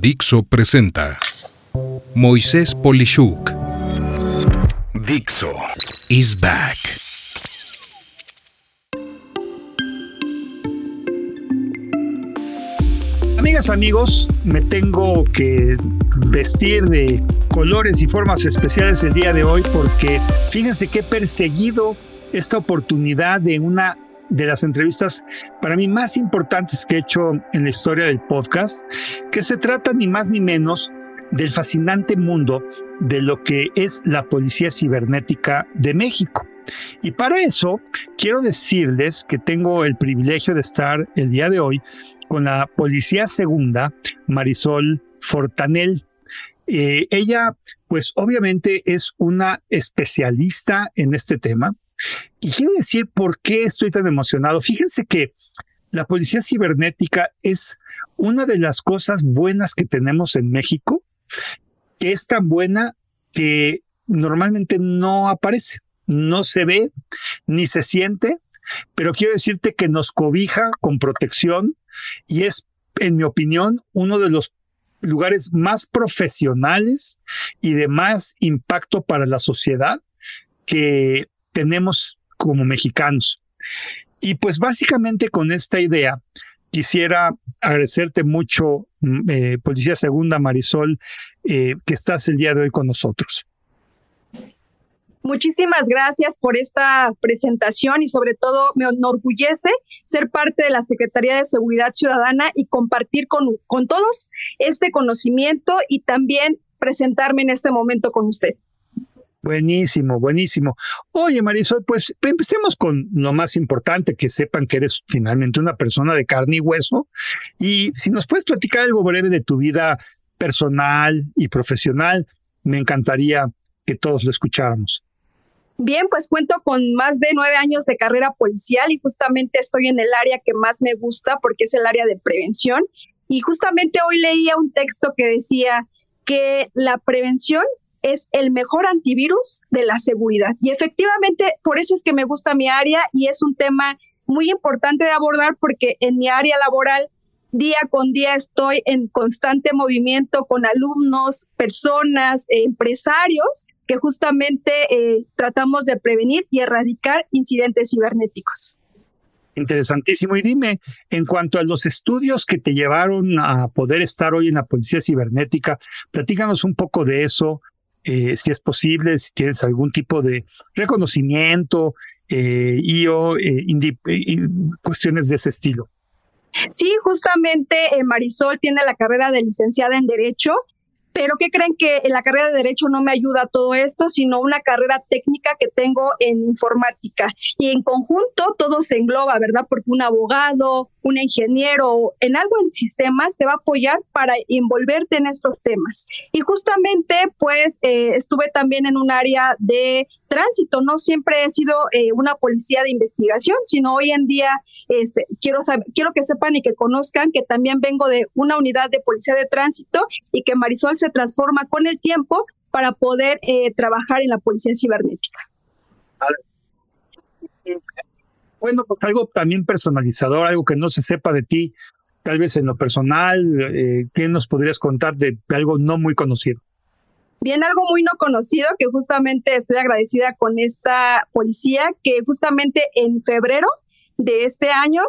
Dixo presenta Moisés Polishuk. Dixo is back. Amigas, amigos, me tengo que vestir de colores y formas especiales el día de hoy porque fíjense que he perseguido esta oportunidad de una de las entrevistas para mí más importantes que he hecho en la historia del podcast, que se trata ni más ni menos del fascinante mundo de lo que es la policía cibernética de México. Y para eso quiero decirles que tengo el privilegio de estar el día de hoy con la policía segunda, Marisol Fortanel. Eh, ella, pues obviamente es una especialista en este tema. Y quiero decir por qué estoy tan emocionado. Fíjense que la policía cibernética es una de las cosas buenas que tenemos en México, que es tan buena que normalmente no aparece, no se ve ni se siente, pero quiero decirte que nos cobija con protección y es, en mi opinión, uno de los lugares más profesionales y de más impacto para la sociedad que tenemos como mexicanos. Y pues básicamente con esta idea quisiera agradecerte mucho, mm, eh, Policía Segunda Marisol, eh, que estás el día de hoy con nosotros. Muchísimas gracias por esta presentación y sobre todo me enorgullece ser parte de la Secretaría de Seguridad Ciudadana y compartir con, con todos este conocimiento y también presentarme en este momento con usted. Buenísimo, buenísimo. Oye, Marisol, pues empecemos con lo más importante, que sepan que eres finalmente una persona de carne y hueso. Y si nos puedes platicar algo breve de tu vida personal y profesional, me encantaría que todos lo escucháramos. Bien, pues cuento con más de nueve años de carrera policial y justamente estoy en el área que más me gusta porque es el área de prevención. Y justamente hoy leía un texto que decía que la prevención es el mejor antivirus de la seguridad. Y efectivamente, por eso es que me gusta mi área y es un tema muy importante de abordar porque en mi área laboral día con día estoy en constante movimiento con alumnos, personas, empresarios que justamente eh, tratamos de prevenir y erradicar incidentes cibernéticos. Interesantísimo. Y dime, en cuanto a los estudios que te llevaron a poder estar hoy en la policía cibernética, platícanos un poco de eso, eh, si es posible, si tienes algún tipo de reconocimiento eh, y o eh, cuestiones de ese estilo. Sí, justamente Marisol tiene la carrera de licenciada en Derecho pero ¿qué creen que en la carrera de Derecho no me ayuda todo esto, sino una carrera técnica que tengo en informática? Y en conjunto todo se engloba, ¿verdad? Porque un abogado, un ingeniero, en algo en sistemas te va a apoyar para envolverte en estos temas. Y justamente, pues, eh, estuve también en un área de tránsito. No siempre he sido eh, una policía de investigación, sino hoy en día este, quiero, quiero que sepan y que conozcan que también vengo de una unidad de policía de tránsito y que Marisol se transforma con el tiempo para poder eh, trabajar en la policía cibernética. Bueno, pues algo también personalizador, algo que no se sepa de ti, tal vez en lo personal, eh, ¿qué nos podrías contar de algo no muy conocido? Bien, algo muy no conocido que justamente estoy agradecida con esta policía que justamente en febrero de este año,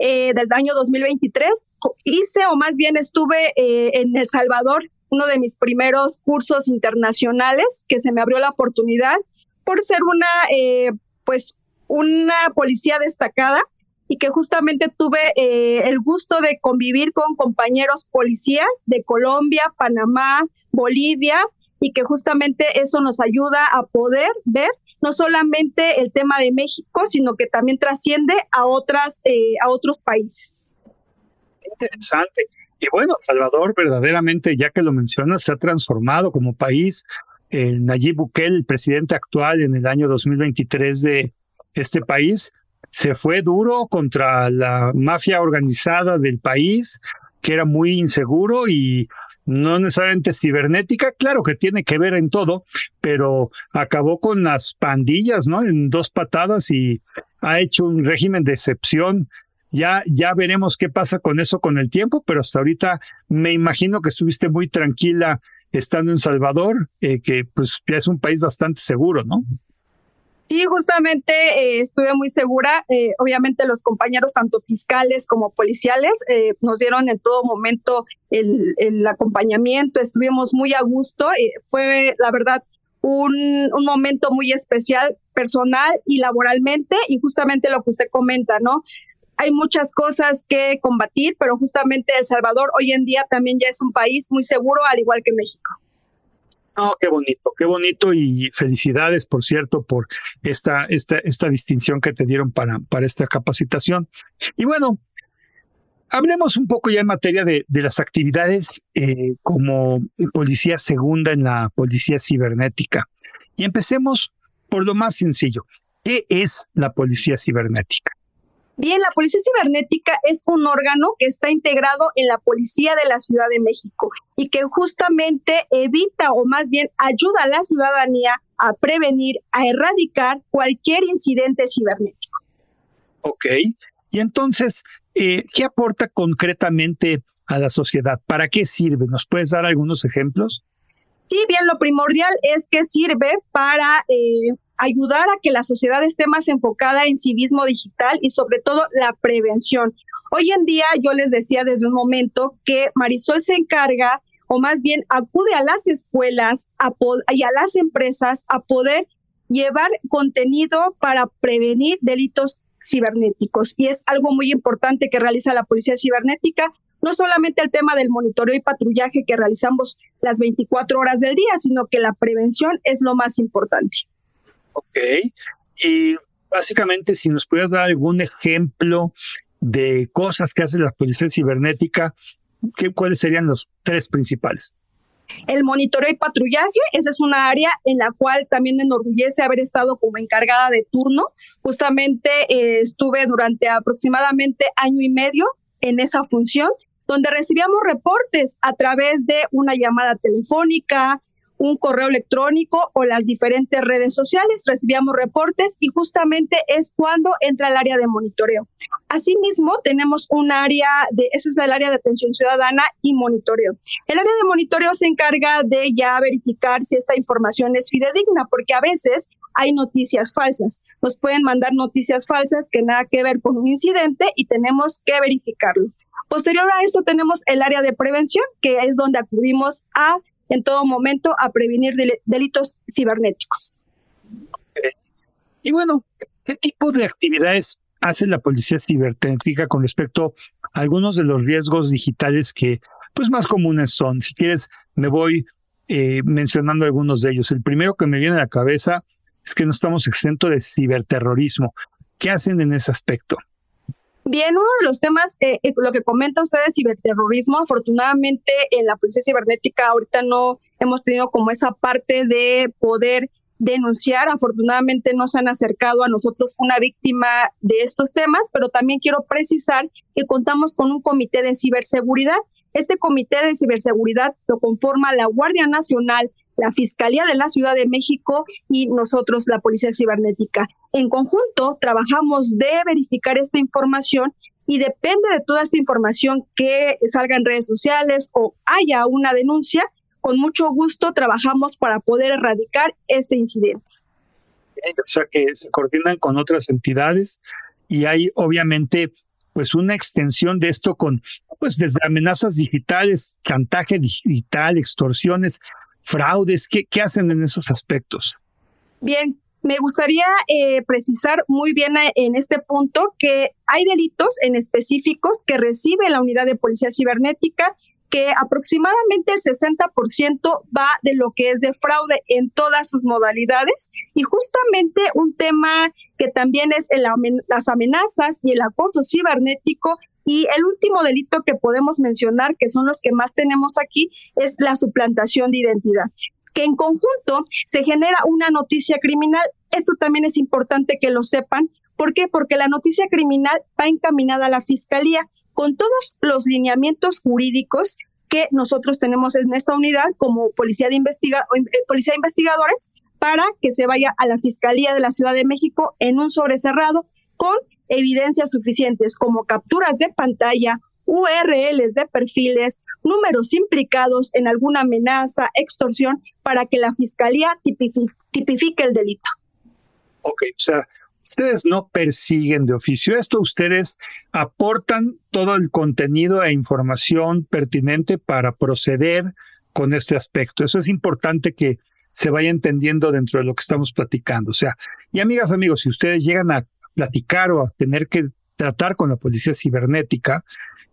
eh, del año 2023, hice o más bien estuve eh, en El Salvador, uno de mis primeros cursos internacionales que se me abrió la oportunidad por ser una, eh, pues, una policía destacada y que justamente tuve el gusto de convivir con compañeros policías de Colombia, Panamá, Bolivia, y que justamente eso nos ayuda a poder ver no solamente el tema de México, sino que también trasciende a otras eh, a otros países. Interesante. Y bueno, Salvador verdaderamente, ya que lo mencionas, se ha transformado como país. El Nayib Bukele, el presidente actual en el año 2023 de este país, se fue duro contra la mafia organizada del país, que era muy inseguro y no necesariamente cibernética, claro que tiene que ver en todo, pero acabó con las pandillas, ¿no? En dos patadas y ha hecho un régimen de excepción Ya, ya veremos qué pasa con eso con el tiempo, pero hasta ahorita me imagino que estuviste muy tranquila estando en Salvador, eh, que pues ya es un país bastante seguro, ¿no? Sí, justamente eh, estuve muy segura. Eh, obviamente los compañeros, tanto fiscales como policiales, eh, nos dieron en todo momento el, acompañamiento. Estuvimos muy a gusto. fue, la verdad, un, momento muy especial personal y laboralmente y justamente lo que usted comenta, ¿no? Hay muchas cosas que combatir, pero justamente El Salvador hoy en día también ya es un país muy seguro, al igual que México. Oh, qué bonito, qué bonito y felicidades, por cierto, por esta, esta, esta distinción que te dieron para, para esta capacitación. Y bueno, hablemos un poco ya en materia de, de las actividades eh, como policía segunda en la policía cibernética. Y empecemos por lo más sencillo. ¿Qué es la policía cibernética? Bien, la Policía Cibernética es un órgano que está integrado en la Policía de la Ciudad de México y que justamente evita o más bien ayuda a la ciudadanía a prevenir, a erradicar cualquier incidente cibernético. Ok, y entonces, eh, ¿qué aporta concretamente a la sociedad? ¿Para qué sirve? ¿Nos puedes dar algunos ejemplos? Sí, bien, lo primordial es que sirve para eh, ayudar a que la sociedad esté más enfocada en civismo digital y sobre todo la prevención. Hoy en día yo les decía desde un momento que Marisol se encarga o más bien acude a las escuelas y a las empresas a poder llevar contenido para prevenir delitos cibernéticos. Y es algo muy importante que realiza la Policía Cibernética, no solamente el tema del monitoreo y patrullaje que realizamos las 24 horas del día, sino que la prevención es lo más importante. Ok. Y básicamente, si nos pudieras dar algún ejemplo de cosas que hace la policía cibernética, ¿qué, ¿cuáles serían los tres principales? El monitoreo y patrullaje, esa es una área en la cual también me enorgullece haber estado como encargada de turno. Justamente eh, estuve durante aproximadamente año y medio en esa función, donde recibíamos reportes a través de una llamada telefónica, un correo electrónico o las diferentes redes sociales, recibíamos reportes y justamente es cuando entra el área de monitoreo. Asimismo, tenemos un área de, ese es el área de atención ciudadana y monitoreo. El área de monitoreo se encarga de ya verificar si esta información es fidedigna, porque a veces hay noticias falsas. Nos pueden mandar noticias falsas que nada que ver con un incidente y tenemos que verificarlo. Posterior a esto tenemos el área de prevención, que es donde acudimos a en todo momento a prevenir delitos cibernéticos. Y bueno, ¿qué tipo de actividades hace la policía cibernética con respecto a algunos de los riesgos digitales que pues más comunes son? Si quieres, me voy eh, mencionando algunos de ellos. El primero que me viene a la cabeza es que no estamos exentos de ciberterrorismo. ¿Qué hacen en ese aspecto? Bien, uno de los temas, eh, eh, lo que comenta usted de ciberterrorismo, afortunadamente en la policía cibernética ahorita no hemos tenido como esa parte de poder denunciar. Afortunadamente no se han acercado a nosotros una víctima de estos temas, pero también quiero precisar que contamos con un comité de ciberseguridad. Este comité de ciberseguridad lo conforma la Guardia Nacional, la Fiscalía de la Ciudad de México y nosotros, la Policía Cibernética. En conjunto, trabajamos de verificar esta información y depende de toda esta información que salga en redes sociales o haya una denuncia, con mucho gusto trabajamos para poder erradicar este incidente. O sea que se coordinan con otras entidades y hay obviamente pues una extensión de esto con pues desde amenazas digitales, chantaje digital, extorsiones, fraudes? ¿Qué, qué hacen en esos aspectos? Bien, me gustaría eh, precisar muy bien eh, en este punto que hay delitos en específicos que recibe la unidad de policía cibernética que aproximadamente el 60% va de lo que es de fraude en todas sus modalidades. Y justamente un tema que también es el, las amenazas y el acoso cibernético. Y el último delito que podemos mencionar, que son los que más tenemos aquí, es la suplantación de identidad que en conjunto se genera una noticia criminal. Esto también es importante que lo sepan. ¿Por qué? Porque la noticia criminal va encaminada a la fiscalía con todos los lineamientos jurídicos que nosotros tenemos en esta unidad como policía de, investiga eh, policía de investigadores para que se vaya a la Fiscalía de la Ciudad de México en un sobrecerrado con evidencias suficientes como capturas de pantalla, URLs de perfiles, números implicados en alguna amenaza, extorsión, para que la fiscalía tipifique, el delito. Ok, o sea, ustedes no persiguen de oficio esto, ustedes aportan todo el contenido e información pertinente para proceder con este aspecto. Eso es importante que se vaya entendiendo dentro de lo que estamos platicando. O sea, y amigas, amigos, si ustedes llegan a platicar o a tener que tratar con la policía cibernética,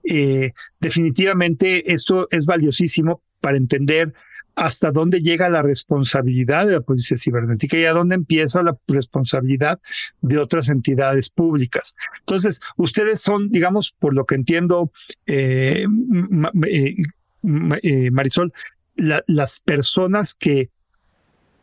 eh, definitivamente esto es valiosísimo para entender hasta dónde llega la responsabilidad de la policía cibernética y a dónde empieza la responsabilidad de otras entidades públicas. Entonces, ustedes son, digamos, por lo que entiendo, eh, eh, Marisol, las personas que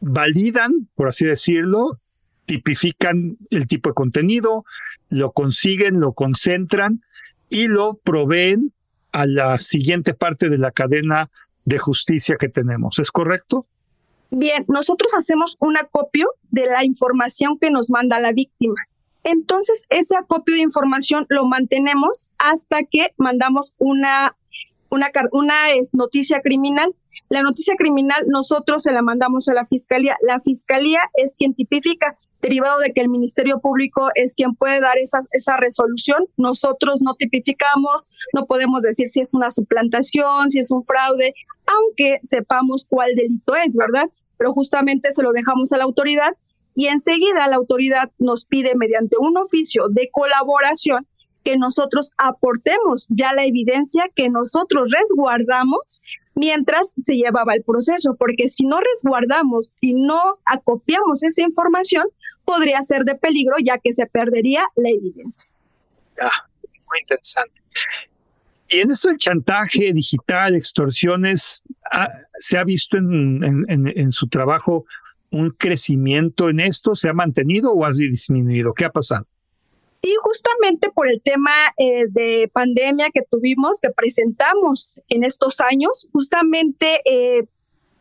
validan, por así decirlo, tipifican el tipo de contenido, lo consiguen, lo concentran y lo proveen a la siguiente parte de la cadena de justicia que tenemos. ¿Es correcto? Bien, nosotros hacemos un acopio de la información que nos manda la víctima. Entonces, ese acopio de información lo mantenemos hasta que mandamos una, una, una noticia criminal. La noticia criminal nosotros se la mandamos a la fiscalía. La fiscalía es quien tipifica derivado de que el Ministerio Público es quien puede dar esa, esa resolución. Nosotros no tipificamos, no podemos decir si es una suplantación, si es un fraude, aunque sepamos cuál delito es, ¿verdad? Pero justamente se lo dejamos a la autoridad y enseguida la autoridad nos pide mediante un oficio de colaboración que nosotros aportemos ya la evidencia que nosotros resguardamos mientras se llevaba el proceso, porque si no resguardamos y no acopiamos esa información, podría ser de peligro ya que se perdería la evidencia. Ah, muy interesante. Y en eso el chantaje digital, extorsiones, ¿se ha visto en, en, su trabajo un crecimiento en esto? ¿Se ha mantenido o ha disminuido? ¿Qué ha pasado? Sí, justamente por el tema eh, de pandemia que tuvimos, que presentamos en estos años, justamente eh,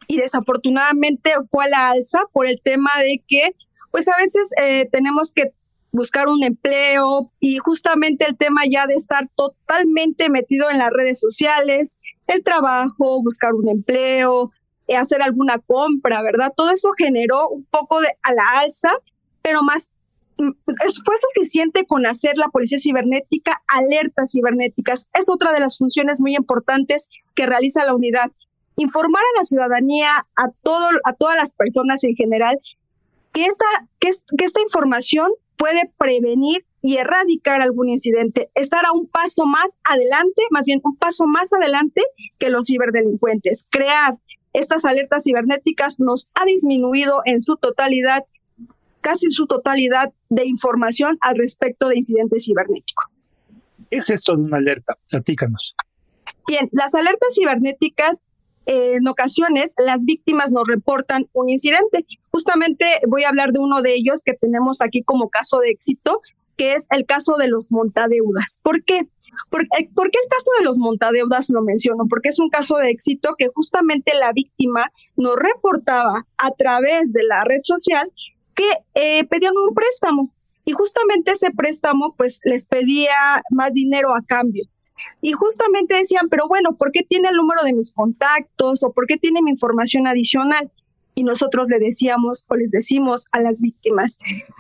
y desafortunadamente fue a la alza por el tema de que pues a veces eh, tenemos que buscar un empleo y justamente el tema ya de estar totalmente metido en las redes sociales, el trabajo, buscar un empleo, eh, hacer alguna compra, ¿verdad? Todo eso generó un poco de a la alza, pero más mm, fue suficiente con hacer la policía cibernética alertas cibernéticas. Es otra de las funciones muy importantes que realiza la unidad. Informar a la ciudadanía, a, todo, a todas las personas en general, que esta, que, esta información puede prevenir y erradicar algún incidente, estar a un paso más adelante, más bien un paso más adelante que los ciberdelincuentes. Crear estas alertas cibernéticas nos ha disminuido en su totalidad, casi en su totalidad de información al respecto de incidentes cibernéticos. ¿Qué es esto de una alerta? Platícanos. Bien, las alertas cibernéticas en ocasiones las víctimas nos reportan un incidente. Justamente voy a hablar de uno de ellos que tenemos aquí como caso de éxito, que es el caso de los montadeudas. ¿Por qué? ¿Por, eh, ¿Por, qué el caso de los montadeudas lo menciono? Porque es un caso de éxito que justamente la víctima nos reportaba a través de la red social que eh, pedían un préstamo y justamente ese préstamo pues les pedía más dinero a cambio. Y justamente decían, pero bueno, ¿por qué tiene el número de mis contactos o por qué tiene mi información adicional? Y nosotros le decíamos o les decimos a las víctimas,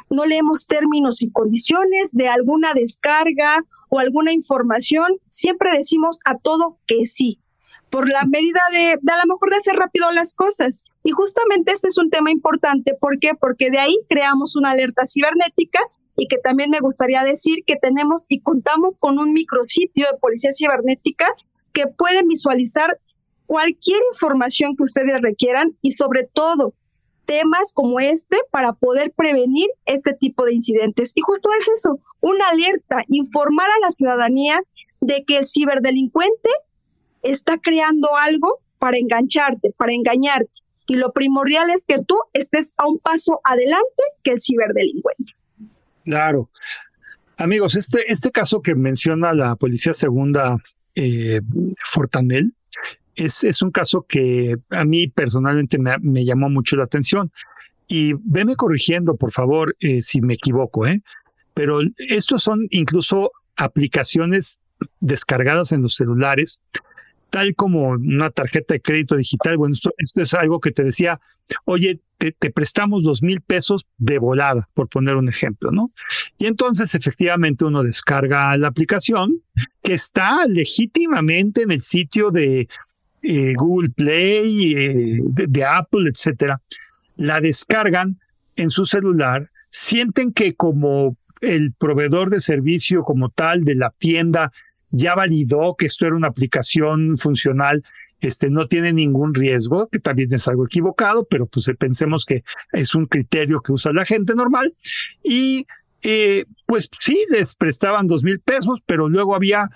no leemos términos y condiciones de alguna descarga o alguna información, siempre decimos a todo que sí, por la medida de, a lo mejor de hacer rápido las cosas. Y justamente este es un tema importante, ¿por qué? Porque de ahí creamos una alerta cibernética y que también me gustaría decir que tenemos y contamos con un micrositio de policía cibernética que puede visualizar cualquier información que ustedes requieran y sobre todo temas como este para poder prevenir este tipo de incidentes. Y justo es eso, una alerta, informar a la ciudadanía de que el ciberdelincuente está creando algo para engancharte, para engañarte. Y lo primordial es que tú estés a un paso adelante que el ciberdelincuente. Claro. Amigos, este, este caso que menciona la Policía Segunda eh, Fortanel es, es un caso que a mí personalmente me, llamó mucho la atención. Y veme corrigiendo, por favor, eh, si me equivoco. ¿eh? pero estos son incluso aplicaciones descargadas en los celulares, tal como una tarjeta de crédito digital. Bueno, esto, es algo que te decía, oye, te, te, prestamos dos mil pesos de volada, por poner un ejemplo, ¿no? Y entonces efectivamente uno descarga la aplicación que está legítimamente en el sitio de eh, Google Play, eh, de, Apple, etcétera, la descargan en su celular, sienten que como el proveedor de servicio como tal de la tienda ya validó que esto era una aplicación funcional, este, no tiene ningún riesgo, que también es algo equivocado, pero pues pensemos que es un criterio que usa la gente normal. Y eh, pues sí, les prestaban dos mil pesos, pero luego había,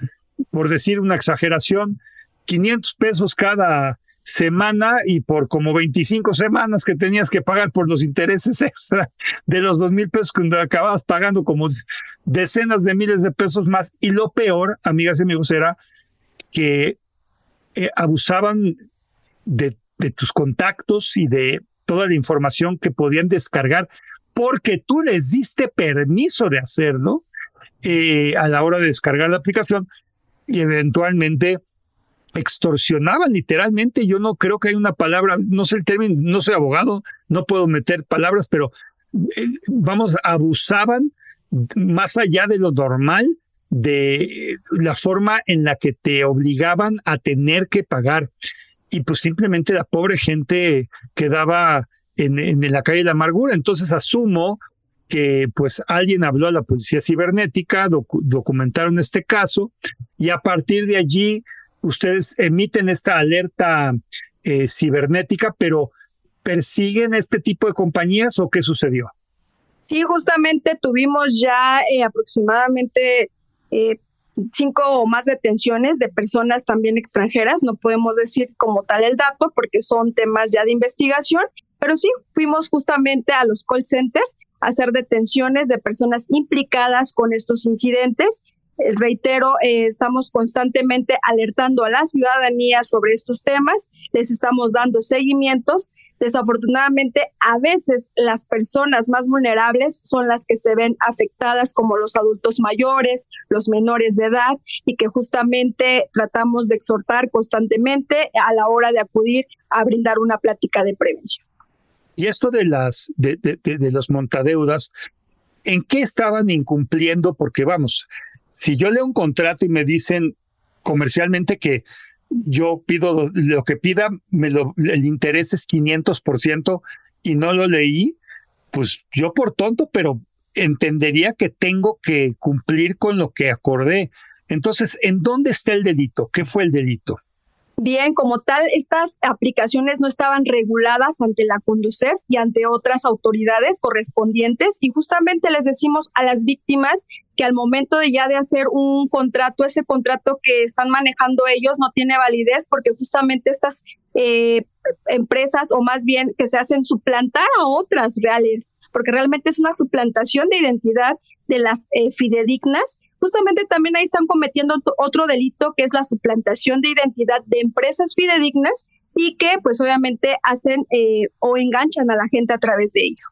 por decir una exageración, 500 pesos cada semana y por como 25 semanas que tenías que pagar por los intereses extra de los dos mil pesos que acababas pagando como decenas de miles de pesos más. Y lo peor, amigas y amigos, era que eh, abusaban de, de tus contactos y de toda la información que podían descargar porque tú les diste permiso de hacerlo eh, a la hora de descargar la aplicación y eventualmente extorsionaban literalmente. Yo no creo que hay una palabra, no sé el término, no soy abogado, no puedo meter palabras, pero eh, vamos, abusaban más allá de lo normal de la forma en la que te obligaban a tener que pagar. Y pues simplemente la pobre gente quedaba en, en la calle de la amargura. Entonces asumo que pues alguien habló a la policía cibernética, documentaron este caso y a partir de allí ustedes emiten esta alerta eh, cibernética, pero persiguen este tipo de compañías o qué sucedió? Sí, justamente tuvimos ya eh, aproximadamente eh, cinco o más detenciones de personas también extranjeras. No podemos decir como tal el dato porque son temas ya de investigación, pero sí fuimos justamente a los call centers a hacer detenciones de personas implicadas con estos incidentes reitero, eh, estamos constantemente alertando a la ciudadanía sobre estos temas, les estamos dando seguimientos. Desafortunadamente, a veces las personas más vulnerables son las que se ven afectadas, como los adultos mayores, los menores de edad, y que justamente tratamos de exhortar constantemente a la hora de acudir a brindar una plática de prevención. Y esto de las de, de, de los montadeudas, ¿en qué estaban incumpliendo? Porque vamos, si yo leo un contrato y me dicen comercialmente que yo pido lo que pida, me lo, el interés es 500% y no lo leí, pues yo por tonto, pero entendería que tengo que cumplir con lo que acordé. Entonces, ¿en dónde está el delito? ¿Qué fue el delito? Bien, como tal, estas aplicaciones no estaban reguladas ante la Conducef y ante otras autoridades correspondientes y justamente les decimos a las víctimas que al momento de ya de hacer un contrato, ese contrato que están manejando ellos no tiene validez porque justamente estas eh, empresas o más bien que se hacen suplantar a otras reales, porque realmente es una suplantación de identidad de las eh, fidedignas justamente también ahí están cometiendo otro delito que es la suplantación de identidad de empresas fidedignas y que pues obviamente hacen eh, o enganchan a la gente a través de ello.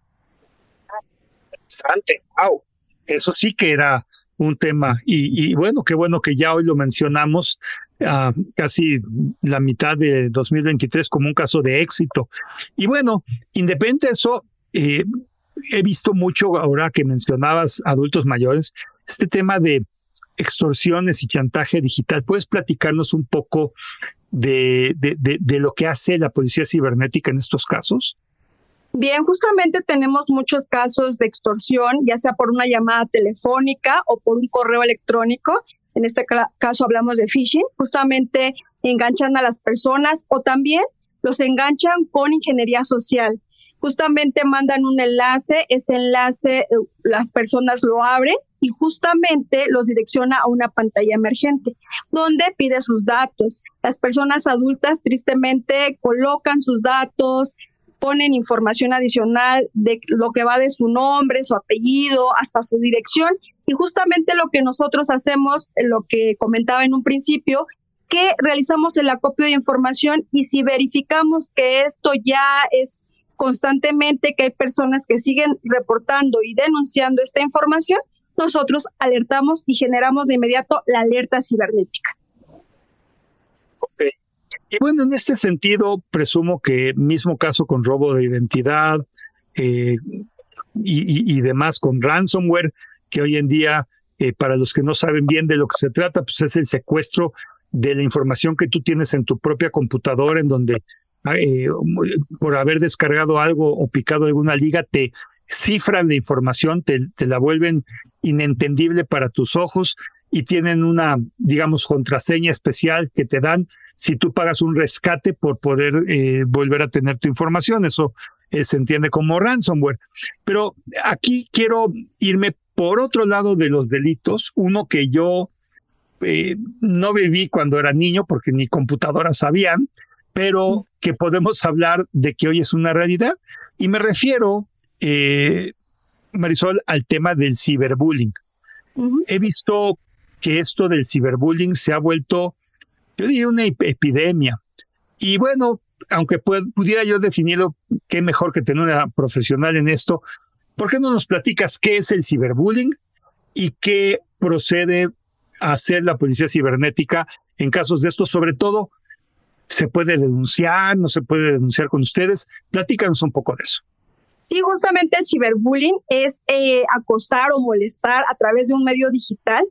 Interesante, wow. Eso sí que era un tema y, bueno, qué bueno que ya hoy lo mencionamos a casi la mitad de 2023 como un caso de éxito. Y bueno, independiente de eso, eh, he visto mucho ahora que mencionabas adultos mayores, este tema de extorsiones y chantaje digital. ¿Puedes platicarnos un poco de, lo que hace la policía cibernética en estos casos? Bien, justamente tenemos muchos casos de extorsión, ya sea por una llamada telefónica o por un correo electrónico. En este caso hablamos de phishing. Justamente enganchan a las personas o también los enganchan con ingeniería social justamente mandan un enlace, ese enlace eh, las personas lo abren y justamente los direcciona a una pantalla emergente donde pide sus datos. Las personas adultas tristemente colocan sus datos, ponen información adicional de lo que va de su nombre, su apellido, hasta su dirección. Y justamente lo que nosotros hacemos, lo que comentaba en un principio, que realizamos el acopio de información y si verificamos que esto ya es constantemente que hay personas que siguen reportando y denunciando esta información, nosotros alertamos y generamos de inmediato la alerta cibernética. Y bueno, en este sentido, presumo que mismo caso con robo de identidad eh, y, demás con ransomware, que hoy en día, eh, para los que no saben bien de lo que se trata, pues es el secuestro de la información que tú tienes en tu propia computadora, en donde eh, por haber descargado algo o picado alguna liga, te cifran la información, te, la vuelven inentendible para tus ojos y tienen una, digamos, contraseña especial que te dan si tú pagas un rescate por poder eh, volver a tener tu información. Eso eh, se entiende como ransomware. Pero aquí quiero irme por otro lado de los delitos, uno que yo no viví cuando era niño porque ni computadoras sabían, pero que podemos hablar de que hoy es una realidad. Y me refiero, eh, Marisol, al tema del ciberbullying. He visto que esto del ciberbullying se ha vuelto, yo diría, una epidemia. Y bueno, aunque pudiera yo definirlo, qué mejor que tener una profesional en esto, ¿por qué no nos platicas qué es el ciberbullying y qué procede a hacer la policía cibernética en casos de esto, sobre todo ¿Se puede denunciar? ¿No se puede denunciar con ustedes? Platícanos un poco de eso. Sí, justamente el ciberbullying es eh, acosar o molestar a través de un medio digital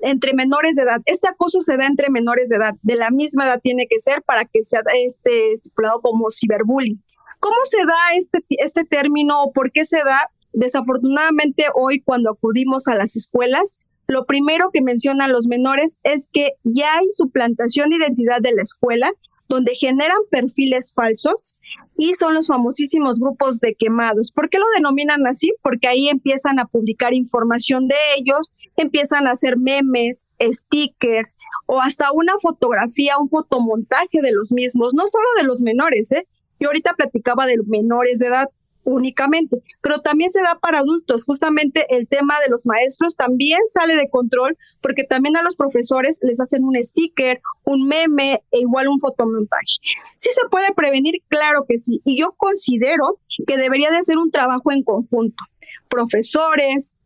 entre menores de edad. Este acoso se da entre menores de edad. De la misma edad tiene que ser para que sea este estipulado como ciberbullying. ¿Cómo se da este, este término o por qué se da? Desafortunadamente hoy cuando acudimos a las escuelas, lo primero que mencionan los menores es que ya hay suplantación de identidad de la escuela, donde generan perfiles falsos y son los famosísimos grupos de quemados. ¿Por qué lo denominan así? Porque ahí empiezan a publicar información de ellos, empiezan a hacer memes, stickers o hasta una fotografía, un fotomontaje de los mismos, no solo de los menores, ¿eh? Yo ahorita platicaba de menores de edad, únicamente, pero también se da para adultos. Justamente el tema de los maestros también sale de control porque también a los profesores les hacen un sticker, un meme e igual un fotomontaje. ¿Sí se puede prevenir? Claro que sí. Y yo considero que debería de ser un trabajo en conjunto. Profesores,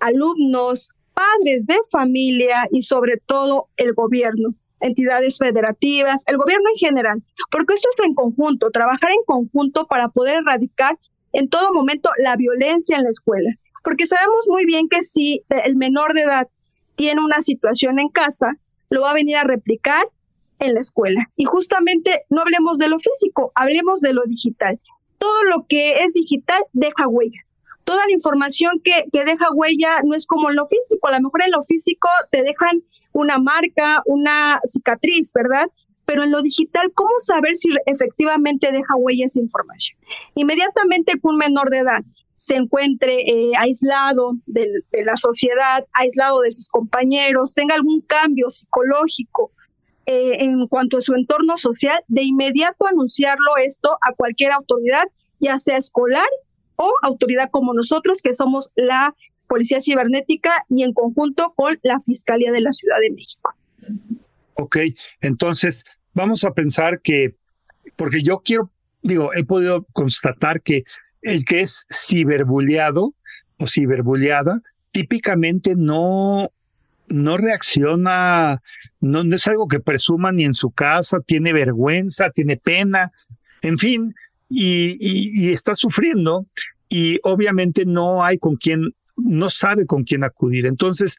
alumnos, padres de familia y sobre todo el gobierno entidades federativas, el gobierno en general, porque esto es en conjunto, trabajar en conjunto para poder erradicar en todo momento la violencia en la escuela, porque sabemos muy bien que si el menor de edad tiene una situación en casa, lo va a venir a replicar en la escuela. Y justamente no hablemos de lo físico, hablemos de lo digital. Todo lo que es digital deja huella. Toda la información que, que deja huella no es como en lo físico. A lo mejor en lo físico te dejan una marca, una cicatriz, ¿verdad? Pero en lo digital, ¿cómo saber si efectivamente deja huella esa información? Inmediatamente que un menor de edad se encuentre eh, aislado de, la sociedad, aislado de sus compañeros, tenga algún cambio psicológico eh, en cuanto a su entorno social, de inmediato anunciarlo esto a cualquier autoridad, ya sea escolar o autoridad como nosotros, que somos la Policía Cibernética y en conjunto con la Fiscalía de la Ciudad de México. Ok, entonces vamos a pensar que, porque yo quiero, digo, he podido constatar que el que es ciberbuleado o ciberbuleada típicamente no, no reacciona, no, no es algo que presuma ni en su casa, tiene vergüenza, tiene pena, en fin, y, y, está sufriendo y obviamente no hay con quien, no sabe con quién acudir. Entonces,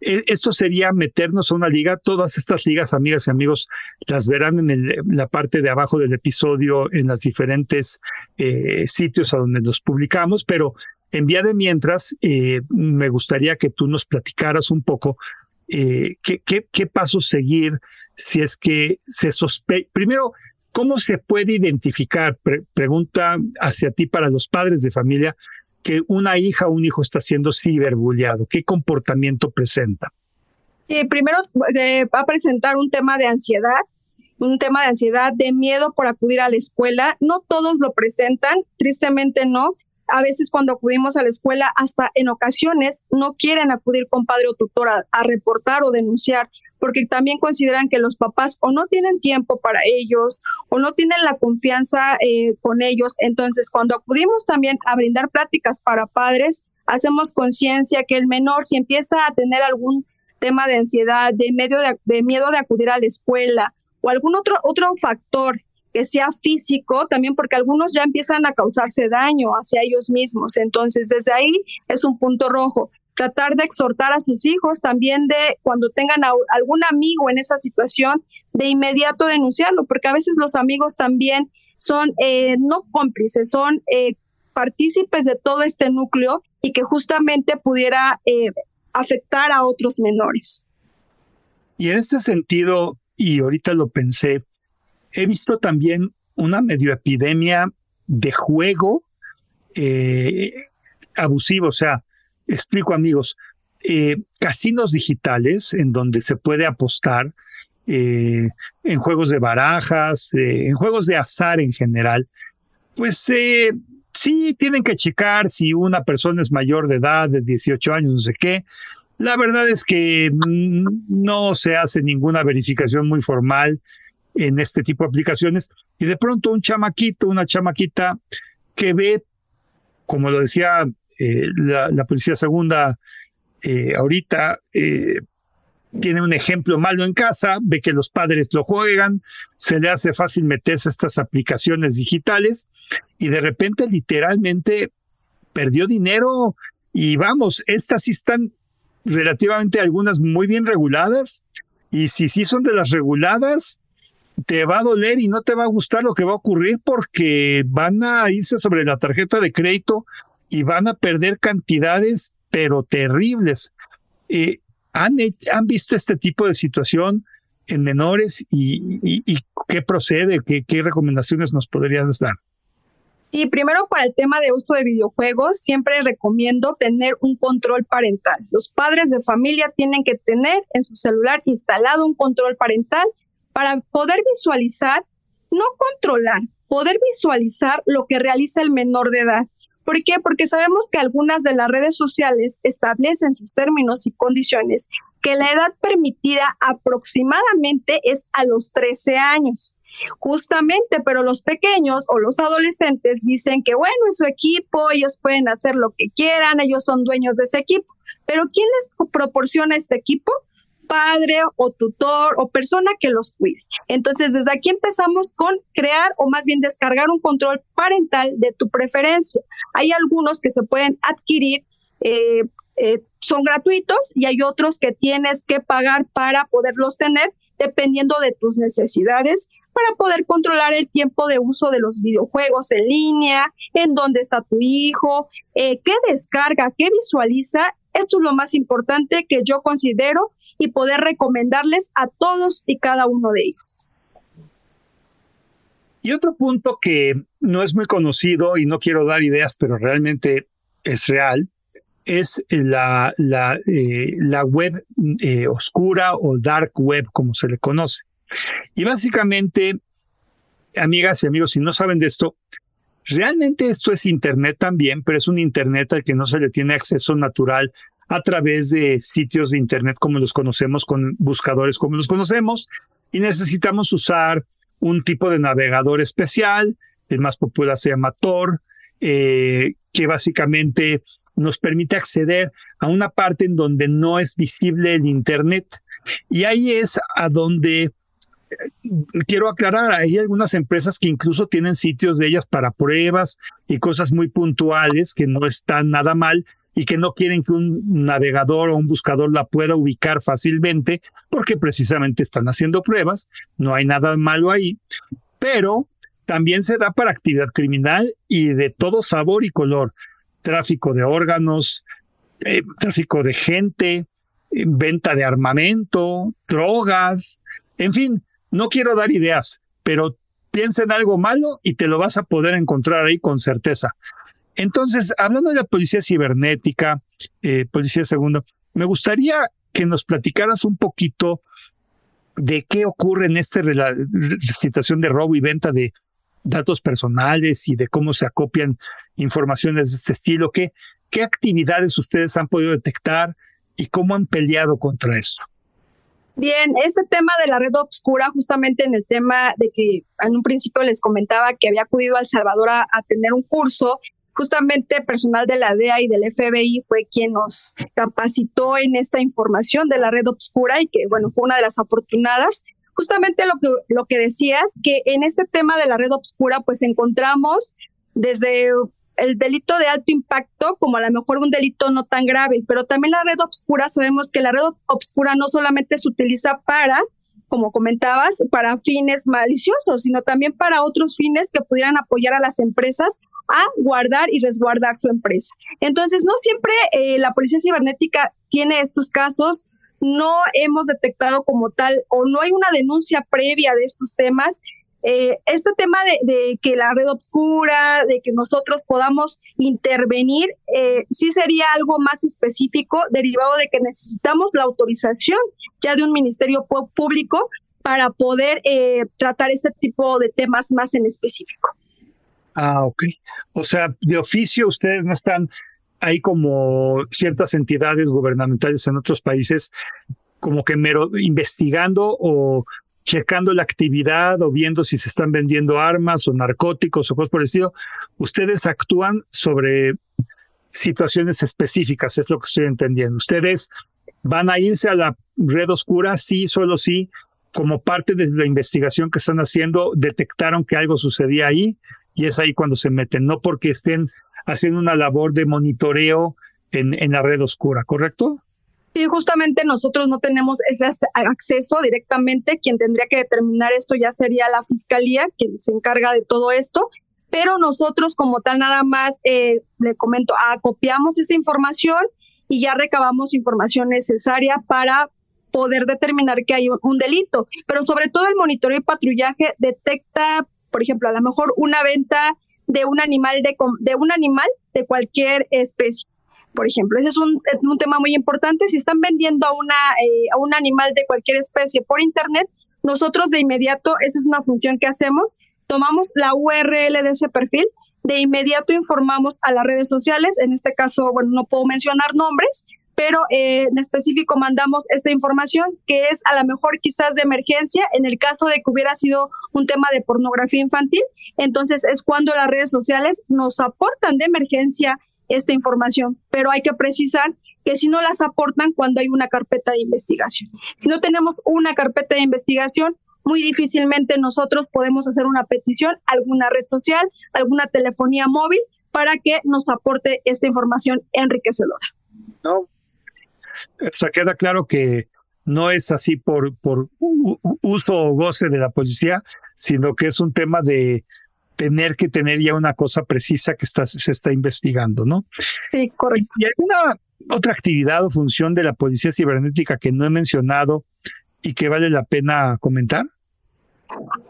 esto sería meternos a una liga. Todas estas ligas, amigas y amigos, las verán en la parte de abajo del episodio en los diferentes eh, sitios a donde nos publicamos, pero en vía de mientras, eh, me gustaría que tú nos platicaras un poco eh, qué, qué, pasos seguir si es que se sospecha. Primero, ¿cómo se puede identificar? pregunta hacia ti para los padres de familia que una hija o un hijo está siendo ciberbulleado? ¿Qué comportamiento presenta? Sí, primero eh, va a presentar un tema de ansiedad, un tema de ansiedad, de miedo por acudir a la escuela. No todos lo presentan, tristemente no. A veces cuando acudimos a la escuela, hasta en ocasiones no quieren acudir con padre o tutor a reportar o denunciar porque también consideran que los papás o no tienen tiempo para ellos o no tienen la confianza eh, con ellos. Entonces, cuando acudimos también a brindar pláticas para padres, hacemos conciencia que el menor si empieza a tener algún tema de ansiedad, de, medio de, miedo de acudir a la escuela o algún otro, otro factor que sea físico, también porque algunos ya empiezan a causarse daño hacia ellos mismos. Entonces, desde ahí es un punto rojo. Tratar de exhortar a sus hijos también de cuando tengan algún amigo en esa situación, de inmediato denunciarlo, porque a veces los amigos también son eh, no cómplices, son eh, partícipes de todo este núcleo y que justamente pudiera eh, afectar a otros menores. Y en este sentido, y ahorita lo pensé, he visto también una medio epidemia de juego eh, abusivo. O sea, explico amigos, eh, casinos digitales en donde se puede apostar eh, en juegos de barajas, en juegos de azar en general, pues sí tienen que checar si una persona es mayor de edad, de 18 años, no sé qué. La verdad es que mm, no se hace ninguna verificación muy formal en este tipo de aplicaciones y de pronto un chamaquito, una chamaquita que ve, como lo decía eh, la, policía segunda eh, ahorita, eh, tiene un ejemplo malo en casa, ve que los padres lo juegan, se le hace fácil meterse a estas aplicaciones digitales y de repente literalmente perdió dinero y vamos, estas sí están relativamente algunas muy bien reguladas y si sí son de las reguladas, te va a doler y no te va a gustar lo que va a ocurrir porque van a irse sobre la tarjeta de crédito y van a perder cantidades pero terribles. Eh, ¿han, ¿Han visto este tipo de situación en menores y, qué procede? ¿Qué, ¿Qué recomendaciones nos podrías dar? Sí, primero para el tema de uso de videojuegos, siempre recomiendo tener un control parental. Los padres de familia tienen que tener en su celular instalado un control parental para poder visualizar, no controlar, poder visualizar lo que realiza el menor de edad. ¿Por qué? Porque sabemos que algunas de las redes sociales establecen sus términos y condiciones que la edad permitida aproximadamente es a los 13 años. Justamente, pero los pequeños o los adolescentes dicen que bueno, es su equipo, ellos pueden hacer lo que quieran, ellos son dueños de ese equipo. Pero ¿quién les proporciona este equipo? Padre o tutor o persona que los cuide. Entonces, desde aquí empezamos con crear o más bien descargar un control parental de tu preferencia. Hay algunos que se pueden adquirir, eh, eh, son gratuitos y hay otros que tienes que pagar para poderlos tener dependiendo de tus necesidades para poder controlar el tiempo de uso de los videojuegos en línea, en dónde está tu hijo, eh, qué descarga, qué visualiza. Esto es lo más importante que yo considero y poder recomendarles a todos y cada uno de ellos. Y otro punto que no es muy conocido y no quiero dar ideas, pero realmente es real, es la, la, eh, la web eh, oscura o dark web, como se le conoce. Y básicamente, amigas y amigos, si no saben de esto, realmente esto es Internet también, pero es un Internet al que no se le tiene acceso natural a través de sitios de Internet como los conocemos, con buscadores como los conocemos, y necesitamos usar un tipo de navegador especial, el más popular se llama Tor, eh, que básicamente nos permite acceder a una parte en donde no es visible el Internet. Y ahí es a donde eh, quiero aclarar, hay algunas empresas que incluso tienen sitios de ellas para pruebas y cosas muy puntuales que no están nada mal, y que no quieren que un navegador o un buscador la pueda ubicar fácilmente porque precisamente están haciendo pruebas, no hay nada malo ahí, pero también se da para actividad criminal y de todo sabor y color, tráfico de órganos, eh, tráfico de gente, eh, venta de armamento, drogas, en fin, no quiero dar ideas, pero piensa en algo malo y te lo vas a poder encontrar ahí con certeza. Entonces, hablando de la policía cibernética, eh, policía segundo, me gustaría que nos platicaras un poquito de qué ocurre en esta situación de robo y venta de datos personales y de cómo se acopian informaciones de este estilo, qué, qué actividades ustedes han podido detectar y cómo han peleado contra esto. Bien, este tema de la red oscura, justamente en el tema de que en un principio les comentaba que había acudido a El Salvador a tener un curso Justamente personal de la DEA y del FBI fue quien nos capacitó en esta información de la red obscura y que, bueno, fue una de las afortunadas. Justamente lo que, lo que decías, que en este tema de la red obscura, pues encontramos desde el delito de alto impacto como a lo mejor un delito no tan grave, pero también la red obscura, sabemos que la red obscura no solamente se utiliza para como comentabas, para fines maliciosos, sino también para otros fines que pudieran apoyar a las empresas a guardar y resguardar su empresa. Entonces, no siempre eh, la policía cibernética tiene estos casos, no hemos detectado como tal o no hay una denuncia previa de estos temas eh, este tema de, que la red obscura, de que nosotros podamos intervenir, eh, sí sería algo más específico, derivado de que necesitamos la autorización ya de un ministerio público para poder eh, tratar este tipo de temas más en específico. Ah, ok. O sea, de oficio ustedes no están ahí como ciertas entidades gubernamentales en otros países como que mero investigando o checando la actividad o viendo si se están vendiendo armas o narcóticos o cosas por el estilo, ustedes actúan sobre situaciones específicas, es lo que estoy entendiendo. Ustedes van a irse a la red oscura, sí, solo sí, como parte de la investigación que están haciendo, detectaron que algo sucedía ahí y es ahí cuando se meten, no porque estén haciendo una labor de monitoreo en, en la red oscura, ¿correcto? Sí, justamente nosotros no tenemos ese acceso directamente. Quien tendría que determinar eso ya sería la fiscalía, quien se encarga de todo esto. Pero nosotros como tal nada más, eh, le comento, acopiamos esa información y ya recabamos información necesaria para poder determinar que hay un, delito. Pero sobre todo el monitoreo y patrullaje detecta, por ejemplo, a lo mejor una venta de un animal de, de un animal de cualquier especie por ejemplo. Ese es un, un tema muy importante. Si están vendiendo a, una, eh, a un animal de cualquier especie por Internet, nosotros de inmediato, esa es una función que hacemos, tomamos la URL de ese perfil, de inmediato informamos a las redes sociales, en este caso, bueno, no puedo mencionar nombres, pero eh, en específico mandamos esta información que es a lo mejor quizás de emergencia en el caso de que hubiera sido un tema de pornografía infantil. Entonces es cuando las redes sociales nos aportan de emergencia esta información, pero hay que precisar que si no las aportan cuando hay una carpeta de investigación. Si no tenemos una carpeta de investigación, muy difícilmente nosotros podemos hacer una petición a alguna red social, alguna telefonía móvil, para que nos aporte esta información enriquecedora. No, o sea, queda claro que no es así por, por uso o goce de la policía, sino que es un tema de tener que tener ya una cosa precisa que está, se está investigando, ¿no? Sí, correcto. ¿Y alguna otra actividad o función de la policía cibernética que no he mencionado y que vale la pena comentar?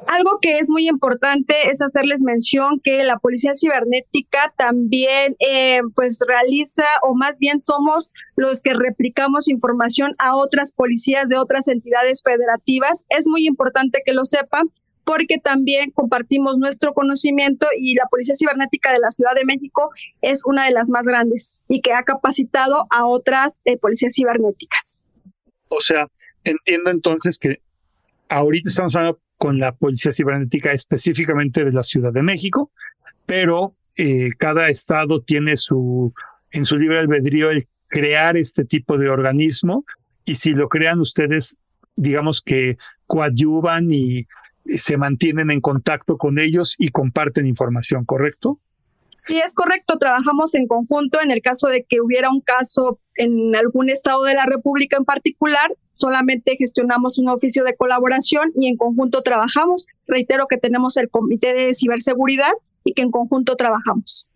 Algo que es muy importante es hacerles mención que la policía cibernética también eh, pues realiza o más bien somos los que replicamos información a otras policías de otras entidades federativas. Es muy importante que lo sepan porque también compartimos nuestro conocimiento y la Policía Cibernética de la Ciudad de México es una de las más grandes y que ha capacitado a otras eh, policías cibernéticas. O sea, entiendo entonces que ahorita estamos hablando con la Policía Cibernética específicamente de la Ciudad de México, pero eh, cada estado tiene su en su libre albedrío el crear este tipo de organismo y si lo crean ustedes, digamos que coadyuvan y se mantienen en contacto con ellos y comparten información, ¿correcto? Sí, es correcto. Trabajamos en conjunto. En el caso de que hubiera un caso en algún estado de la República en particular, solamente gestionamos un oficio de colaboración y en conjunto trabajamos. Reitero que tenemos el Comité de Ciberseguridad y que en conjunto trabajamos.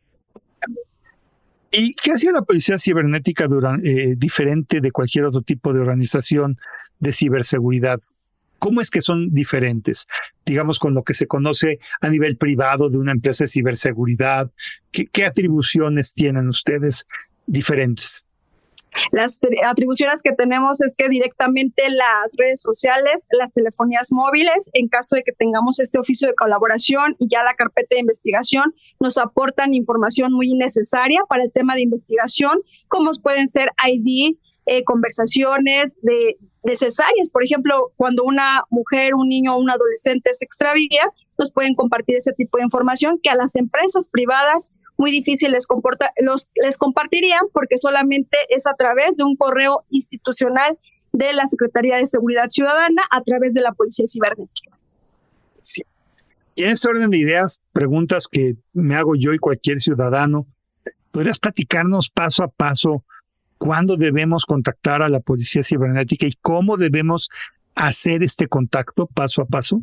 ¿Y qué hacía la Policía Cibernética durante, eh, diferente de cualquier otro tipo de organización de ciberseguridad? ¿Cómo es que son diferentes? Digamos, con lo que se conoce a nivel privado de una empresa de ciberseguridad. ¿Qué, atribuciones tienen ustedes diferentes? Las atribuciones que tenemos es que directamente las redes sociales, las telefonías móviles, en caso de que tengamos este oficio de colaboración y ya la carpeta de investigación, nos aportan información muy necesaria para el tema de investigación, como pueden ser ID, eh, conversaciones de necesarias. Por ejemplo, cuando una mujer, un niño o un adolescente se extravía, nos pueden compartir ese tipo de información que a las empresas privadas muy difícil les, comporta, los, les compartirían porque solamente es a través de un correo institucional de la Secretaría de Seguridad Ciudadana a través de la Policía Cibernética. Sí. Y en este orden de ideas, preguntas que me hago yo y cualquier ciudadano, ¿podrías platicarnos paso a paso cuándo debemos contactar a la Policía Cibernética y cómo debemos hacer este contacto paso a paso?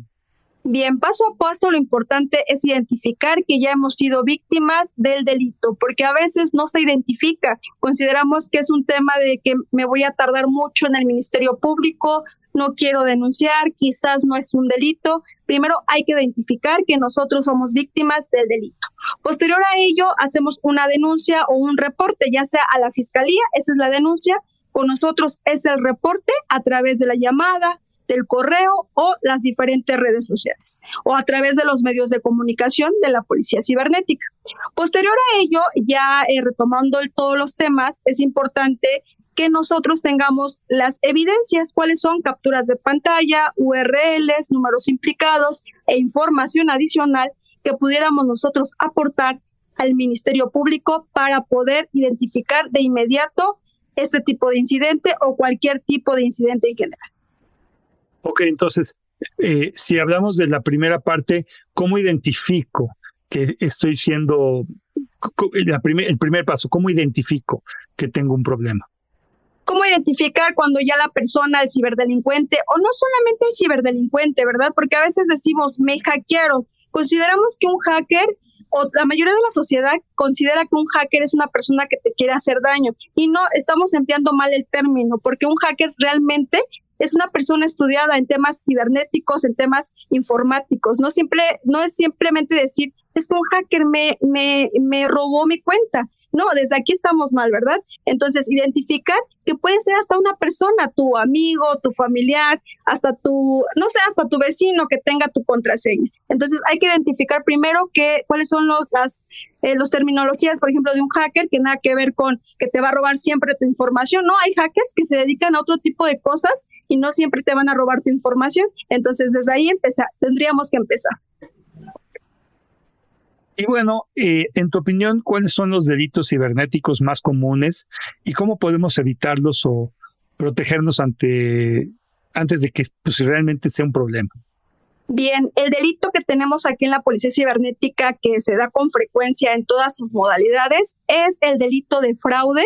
Bien, paso a paso lo importante es identificar que ya hemos sido víctimas del delito, porque a veces no se identifica. Consideramos que es un tema de que me voy a tardar mucho en el Ministerio Público, no quiero denunciar, quizás no es un delito. Primero hay que identificar que nosotros somos víctimas del delito. Posterior a ello, hacemos una denuncia o un reporte, ya sea a la fiscalía, esa es la denuncia, con nosotros es el reporte a través de la llamada, del correo o las diferentes redes sociales o a través de los medios de comunicación de la policía cibernética. Posterior a ello, ya eh, retomando todos los temas, es importante que nosotros tengamos las evidencias, cuáles son capturas de pantalla, URLs, números implicados e información adicional que pudiéramos nosotros aportar al Ministerio Público para poder identificar de inmediato este tipo de incidente o cualquier tipo de incidente en general. Ok, entonces, eh, si hablamos de la primera parte, ¿cómo identifico que estoy siendo el primer paso? ¿Cómo identifico que tengo un problema? ¿Cómo identificar cuando ya la persona, el ciberdelincuente, o no solamente el ciberdelincuente, ¿verdad? Porque a veces decimos, me hackearon. Consideramos que un hacker, o la mayoría de la sociedad considera que un hacker es una persona que te quiere hacer daño. Y no, estamos empleando mal el término, porque un hacker realmente es una persona estudiada en temas cibernéticos, en temas informáticos. No, simple, no es simplemente decir, es un hacker me, me, me robó mi cuenta. No, desde aquí estamos mal, ¿verdad? Entonces, identificar que puede ser hasta una persona, tu amigo, tu familiar, hasta tu, no sé, hasta tu vecino que tenga tu contraseña. Entonces, hay que identificar primero que, cuáles son los, las eh, los terminologías, por ejemplo, de un hacker que nada que ver con que te va a robar siempre tu información. No, hay hackers que se dedican a otro tipo de cosas y no siempre te van a robar tu información. Entonces, desde ahí empezar, tendríamos que empezar. Y bueno, eh, en tu opinión, ¿cuáles son los delitos cibernéticos más comunes y cómo podemos evitarlos o protegernos ante antes de que pues, realmente sea un problema? Bien, el delito que tenemos aquí en la Policía Cibernética, que se da con frecuencia en todas sus modalidades, es el delito de fraude.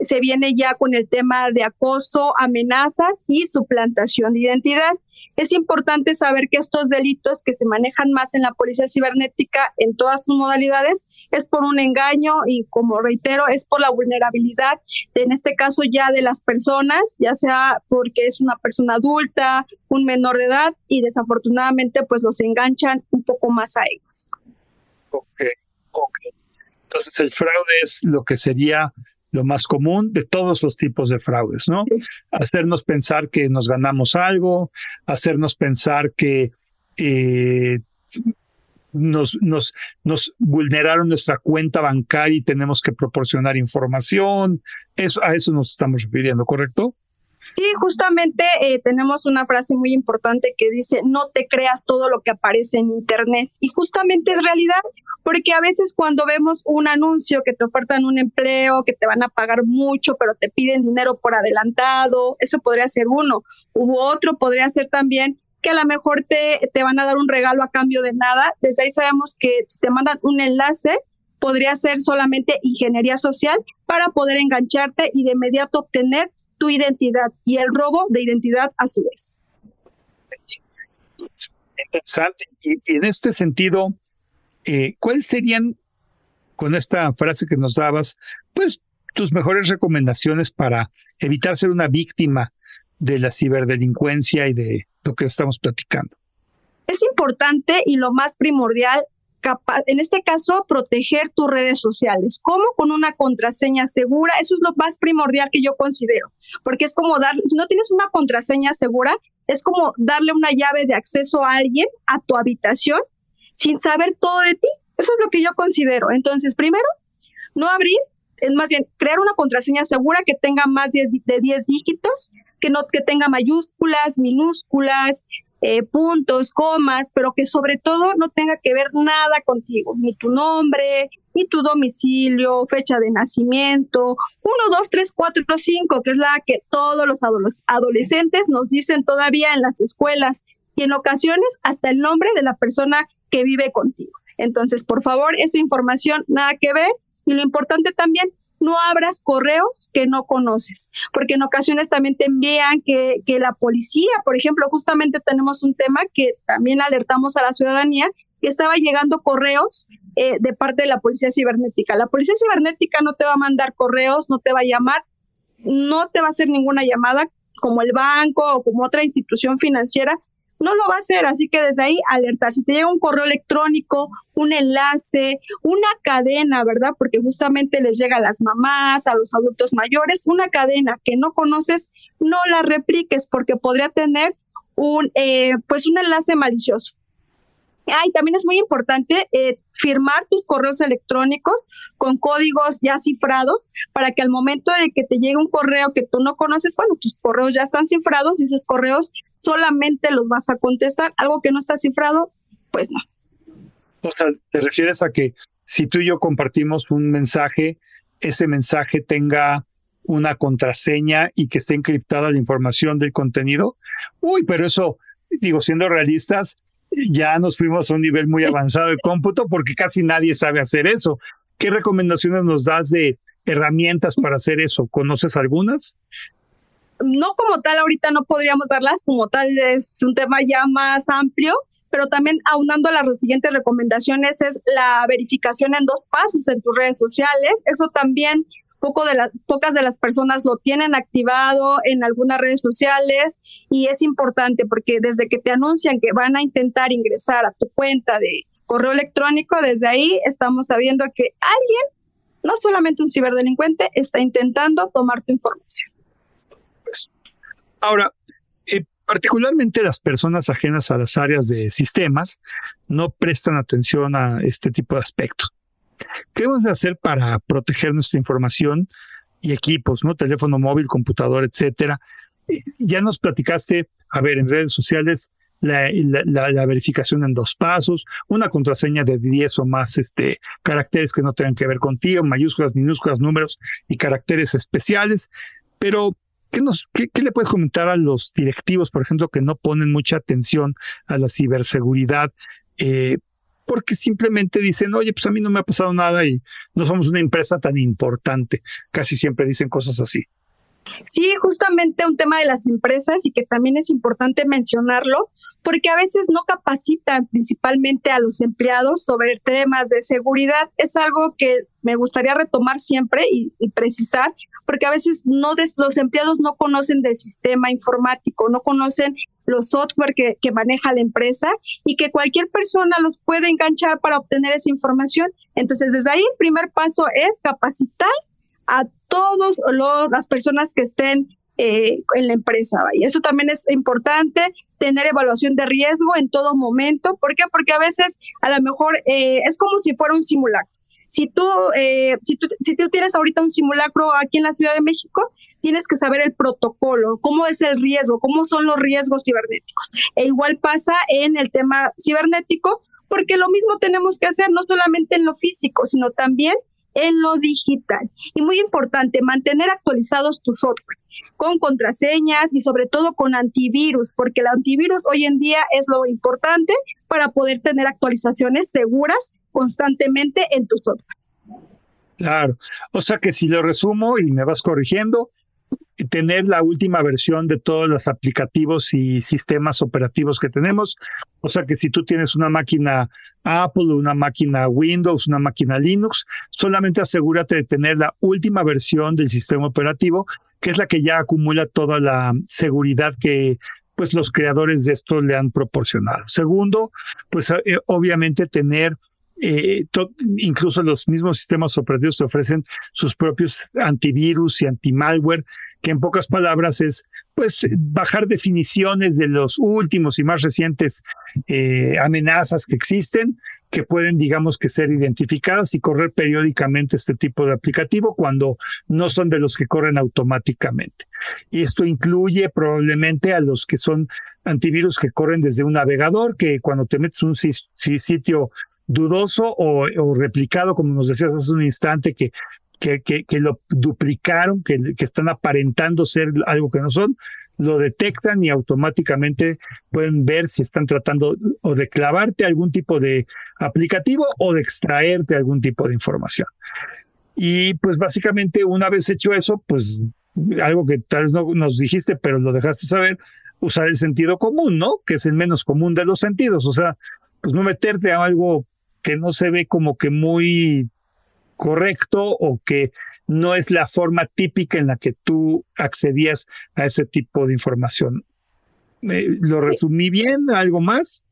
Se viene ya con el tema de acoso, amenazas y suplantación de identidad. Es importante saber que estos delitos que se manejan más en la policía cibernética en todas sus modalidades es por un engaño y como reitero es por la vulnerabilidad, en este caso ya de las personas, ya sea porque es una persona adulta, un menor de edad y desafortunadamente pues los enganchan un poco más a ellos. Ok, ok. Entonces el fraude es lo que sería lo más común de todos los tipos de fraudes, ¿no? Hacernos pensar que nos ganamos algo, hacernos pensar que eh, nos, nos, nos vulneraron nuestra cuenta bancaria y tenemos que proporcionar información. Eso, a eso nos estamos refiriendo, ¿correcto? Sí, justamente eh, tenemos una frase muy importante que dice, no te creas todo lo que aparece en Internet. Y justamente es realidad, porque a veces cuando vemos un anuncio que te ofertan un empleo, que te van a pagar mucho, pero te piden dinero por adelantado, eso podría ser uno. U otro podría ser también que a lo mejor te, te van a dar un regalo a cambio de nada. Desde ahí sabemos que si te mandan un enlace, podría ser solamente ingeniería social para poder engancharte y de inmediato obtener tu identidad y el robo de identidad a su vez. Interesante. Y, en este sentido, eh, ¿cuáles serían, con esta frase que nos dabas, pues tus mejores recomendaciones para evitar ser una víctima de la ciberdelincuencia y de lo que estamos platicando? Es importante y lo más primordial en este caso, proteger tus redes sociales. ¿Cómo? Con una contraseña segura. Eso es lo más primordial que yo considero, porque es como darle, si no tienes una contraseña segura, es como darle una llave de acceso a alguien a tu habitación sin saber todo de ti. Eso es lo que yo considero. Entonces, primero, no abrir, es más bien crear una contraseña segura que tenga más de 10 dígitos, que no que tenga mayúsculas, minúsculas, eh, puntos, comas, pero que sobre todo no tenga que ver nada contigo, ni tu nombre, y tu domicilio, fecha de nacimiento, 1, 2, 3, 4, 5, que es la que todos los adolescentes nos dicen todavía en las escuelas y en ocasiones hasta el nombre de la persona que vive contigo. Entonces, por favor, esa información nada que ver y lo importante también, no abras correos que no conoces, porque en ocasiones también te envían que, que la policía, por ejemplo, justamente tenemos un tema que también alertamos a la ciudadanía, que estaba llegando correos eh, de parte de la policía cibernética. La policía cibernética no te va a mandar correos, no te va a llamar, no te va a hacer ninguna llamada como el banco o como otra institución financiera, no lo va a hacer, así que desde ahí alertar. Si te llega un correo electrónico, un enlace, una cadena, ¿verdad? Porque justamente les llega a las mamás, a los adultos mayores, una cadena que no conoces, no la repliques porque podría tener un, eh, pues un enlace malicioso. Ay, también es muy importante eh, firmar tus correos electrónicos con códigos ya cifrados para que al momento de que te llegue un correo que tú no conoces, bueno, tus correos ya están cifrados y esos correos solamente los vas a contestar. Algo que no está cifrado, pues no. O sea, ¿te refieres a que si tú y yo compartimos un mensaje, ese mensaje tenga una contraseña y que esté encriptada la información del contenido? Uy, pero eso, digo, siendo realistas, ya nos fuimos a un nivel muy avanzado de cómputo porque casi nadie sabe hacer eso. ¿Qué recomendaciones nos das de herramientas para hacer eso? ¿Conoces algunas? No como tal, ahorita no podríamos darlas, como tal es un tema ya más amplio, pero también aunando a las siguientes recomendaciones es la verificación en dos pasos en tus redes sociales. Eso también poco de pocas de las personas lo tienen activado en algunas redes sociales y es importante porque desde que te anuncian que van a intentar ingresar a tu cuenta de correo electrónico, desde ahí estamos sabiendo que alguien, no solamente un ciberdelincuente, está intentando tomar tu información. Pues, ahora, eh, particularmente las personas ajenas a las áreas de sistemas no prestan atención a este tipo de aspectos. ¿Qué vamos a hacer para proteger nuestra información y equipos, ¿no? Teléfono móvil, computador, etcétera. Ya nos platicaste, a ver, en redes sociales, la, verificación en dos pasos, una contraseña de 10 o más este, caracteres que no tengan que ver contigo, mayúsculas, minúsculas, números y caracteres especiales. Pero, ¿qué, nos, qué le puedes comentar a los directivos, por ejemplo, que no ponen mucha atención a la ciberseguridad? Eh, porque simplemente dicen, oye, pues a mí no me ha pasado nada y no somos una empresa tan importante. Casi siempre dicen cosas así. Sí, justamente un tema de las empresas y que también es importante mencionarlo, porque a veces no capacitan principalmente a los empleados sobre temas de seguridad. Es algo que me gustaría retomar siempre y, precisar, porque a veces no los empleados no conocen del sistema informático, no conocen los software que, maneja la empresa y que cualquier persona los puede enganchar para obtener esa información. Entonces, desde ahí el primer paso es capacitar a todas las personas que estén eh, en la empresa. Y eso también es importante, tener evaluación de riesgo en todo momento. ¿Por qué? Porque a veces a lo mejor eh, es como si fuera un simulacro. Si tú, eh, si tú, si tú tienes ahorita un simulacro aquí en la Ciudad de México, tienes que saber el protocolo, cómo es el riesgo, cómo son los riesgos cibernéticos. E igual pasa en el tema cibernético, porque lo mismo tenemos que hacer no solamente en lo físico, sino también en lo digital. Y muy importante, mantener actualizados tu software con contraseñas y sobre todo con antivirus, porque el antivirus hoy en día es lo importante para poder tener actualizaciones seguras constantemente en tu software. Claro, o sea que si lo resumo y me vas corrigiendo, tener la última versión de todos los aplicativos y sistemas operativos que tenemos. O sea que si tú tienes una máquina Apple, una máquina Windows, una máquina Linux, solamente asegúrate de tener la última versión del sistema operativo, que es la que ya acumula toda la seguridad que pues los creadores de esto le han proporcionado. Segundo, pues eh, obviamente tener eh, incluso los mismos sistemas operativos te ofrecen sus propios antivirus y antimalware, que en pocas palabras es pues bajar definiciones de los últimos y más recientes eh, amenazas que existen, que pueden, digamos, que ser identificadas y correr periódicamente este tipo de aplicativo cuando no son de los que corren automáticamente. Y esto incluye probablemente a los que son antivirus que corren desde un navegador, que cuando te metes un sitio dudoso o, replicado, como nos decías hace un instante, que, que, que, lo duplicaron, que, que están aparentando ser algo que no son, lo detectan y automáticamente pueden ver si están tratando o de clavarte algún tipo de aplicativo o de extraerte algún tipo de información. Y pues básicamente una vez hecho eso, pues algo que tal vez no nos dijiste, pero lo dejaste saber, usar el sentido común, ¿no? Que es el menos común de los sentidos. O sea, pues no meterte a algo que no se ve como que muy correcto o que no es la forma típica en la que tú accedías a ese tipo de información. ¿Lo resumí bien? ¿Algo más?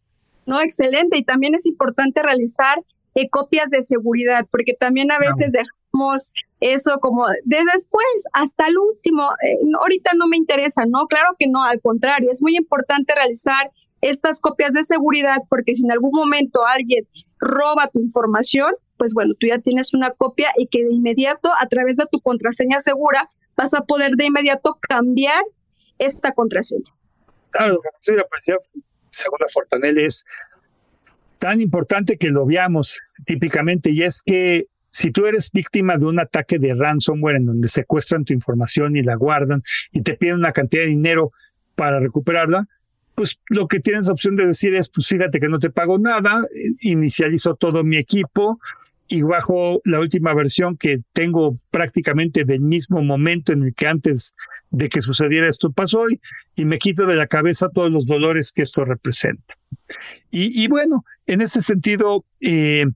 No, excelente. Y también es importante realizar eh, copias de seguridad, porque también a veces dejamos eso como de después hasta el último. Eh, ahorita no me interesa, ¿no? Claro que no, al contrario, es muy importante realizar estas copias de seguridad porque si en algún momento alguien roba tu información, pues bueno, tú ya tienes una copia y que de inmediato a través de tu contraseña segura vas a poder de inmediato cambiar esta contraseña. Claro, la policía segunda Fortanel es tan importante que lo veamos típicamente y es que si tú eres víctima de un ataque de ransomware en donde secuestran tu información y la guardan y te piden una cantidad de dinero para recuperarla, pues lo que tienes opción de decir es, pues fíjate que no te pago nada, inicializo todo mi equipo, y bajo la última versión que tengo prácticamente del mismo momento en el que antes de que sucediera esto pasó y, y me quito de la cabeza todos los dolores que esto representa. Y, bueno, en ese sentido, eh,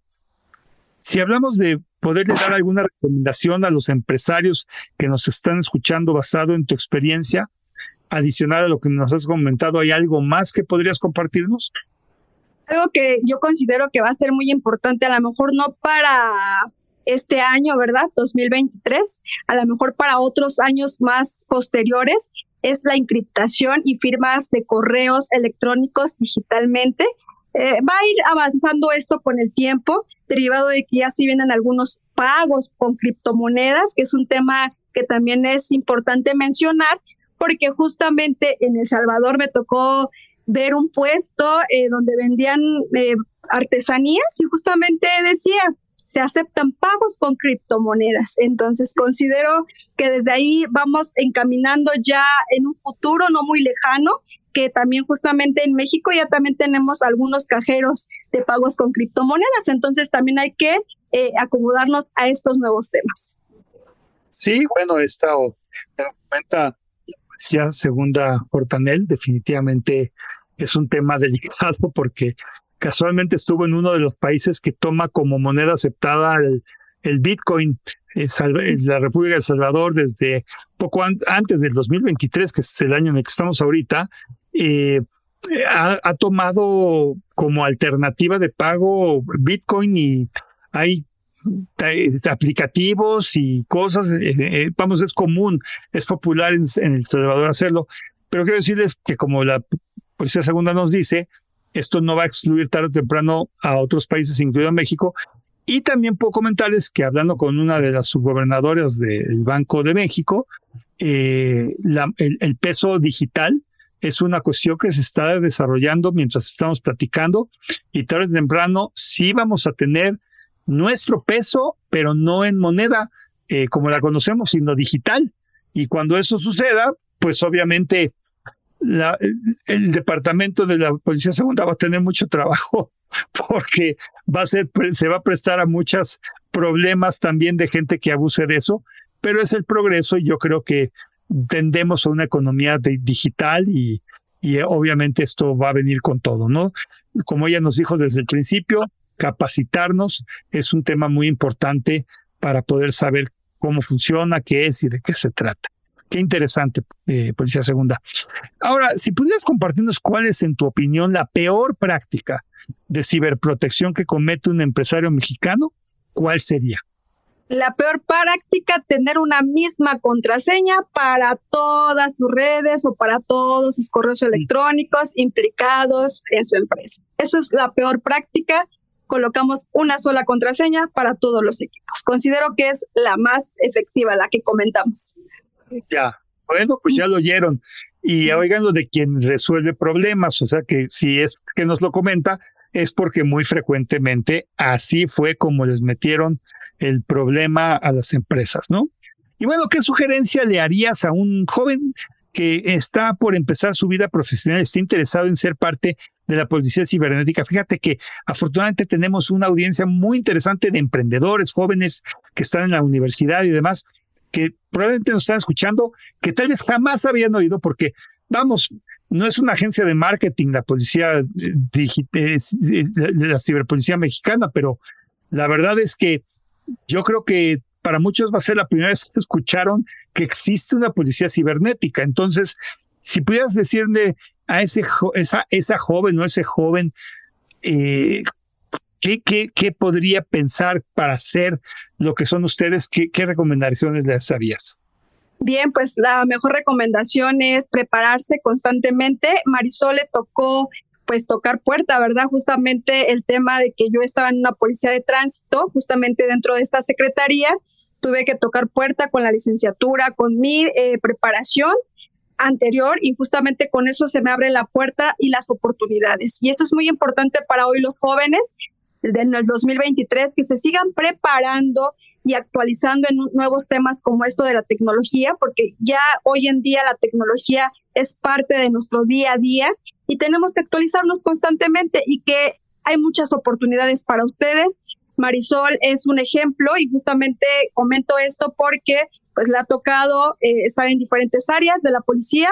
si hablamos de poderle dar alguna recomendación a los empresarios que nos están escuchando basado en tu experiencia, adicional a lo que nos has comentado, ¿hay algo más que podrías compartirnos? algo que yo considero que va a ser muy importante, a lo mejor no para este año, ¿verdad? 2023, a lo mejor para otros años más posteriores, es la encriptación y firmas de correos electrónicos digitalmente. Eh, va a ir avanzando esto con el tiempo, derivado de que ya sí vienen algunos pagos con criptomonedas, que es un tema que también es importante mencionar, porque justamente en El Salvador me tocó ver un puesto eh, donde vendían eh, artesanías y justamente decía, se aceptan pagos con criptomonedas. Entonces considero que desde ahí vamos encaminando ya en un futuro no muy lejano, que también justamente en México ya también tenemos algunos cajeros de pagos con criptomonedas. Entonces también hay que eh, acomodarnos a estos nuevos temas. Sí, bueno, esta cuenta decía segunda Hortanel, definitivamente es un tema delicado porque casualmente estuvo en uno de los países que toma como moneda aceptada el, Bitcoin. Es, la República de El Salvador desde poco antes del 2023, que es el año en el que estamos ahorita, eh, ha, tomado como alternativa de pago Bitcoin y hay aplicativos y cosas, eh, eh, vamos, es común, es popular en, El Salvador hacerlo, pero quiero decirles que como la Policía Segunda nos dice, esto no va a excluir tarde o temprano a otros países, incluido México. Y también puedo comentarles que hablando con una de las subgobernadoras del Banco de México, eh, el, peso digital es una cuestión que se está desarrollando mientras estamos platicando y tarde o temprano sí vamos a tener nuestro peso, pero no en moneda eh, como la conocemos, sino digital. Y cuando eso suceda, pues obviamente el departamento de la Policía Segunda va a tener mucho trabajo porque va a ser, se va a prestar a muchos problemas también de gente que abuse de eso, pero es el progreso y yo creo que tendemos a una economía digital y, y obviamente esto va a venir con todo, ¿no? Como ella nos dijo desde el principio, capacitarnos es un tema muy importante para poder saber cómo funciona, qué es y de qué se trata. Qué interesante, eh, Policía Segunda. Ahora, si pudieras compartirnos cuál es, en tu opinión, la peor práctica de ciberprotección que comete un empresario mexicano, ¿cuál sería? La peor práctica, tener una misma contraseña para todas sus redes o para todos sus correos electrónicos implicados en su empresa. Eso es la peor práctica. Colocamos una sola contraseña para todos los equipos. Considero que es la más efectiva, la que comentamos. Ya, bueno, pues ya lo oyeron. Y oigan lo de quien resuelve problemas, o sea que si es que nos lo comenta, es porque muy frecuentemente así fue como les metieron el problema a las empresas, ¿no? Y bueno, ¿qué sugerencia le harías a un joven que está por empezar su vida profesional, está interesado en ser parte de la policía cibernética. Fíjate que afortunadamente tenemos una audiencia muy interesante de emprendedores jóvenes que están en la universidad y demás, que probablemente nos están escuchando, que tal vez jamás habían oído, porque, vamos, no es una agencia de marketing la policía de la ciberpolicía mexicana, pero la verdad es que yo creo que para muchos va a ser la primera vez que escucharon que existe una policía cibernética. Entonces, si pudieras decirle a ese esa, esa joven o ese joven eh, ¿qué, qué, qué, podría pensar para hacer lo que son ustedes, ¿qué, qué recomendaciones les harías? Bien, pues la mejor recomendación es prepararse constantemente. Marisol le tocó pues tocar puerta, ¿verdad? Justamente el tema de que yo estaba en una policía de tránsito, justamente dentro de esta secretaría, tuve que tocar puerta con la licenciatura, con mi eh, preparación anterior y justamente con eso se me abre la puerta y las oportunidades. Y eso es muy importante para hoy los jóvenes del 2023 que se sigan preparando y actualizando en nuevos temas como esto de la tecnología, porque ya hoy en día la tecnología es parte de nuestro día a día y tenemos que actualizarnos constantemente y que hay muchas oportunidades para ustedes Marisol es un ejemplo y justamente comento esto porque pues le ha tocado eh, estar en diferentes áreas de la policía,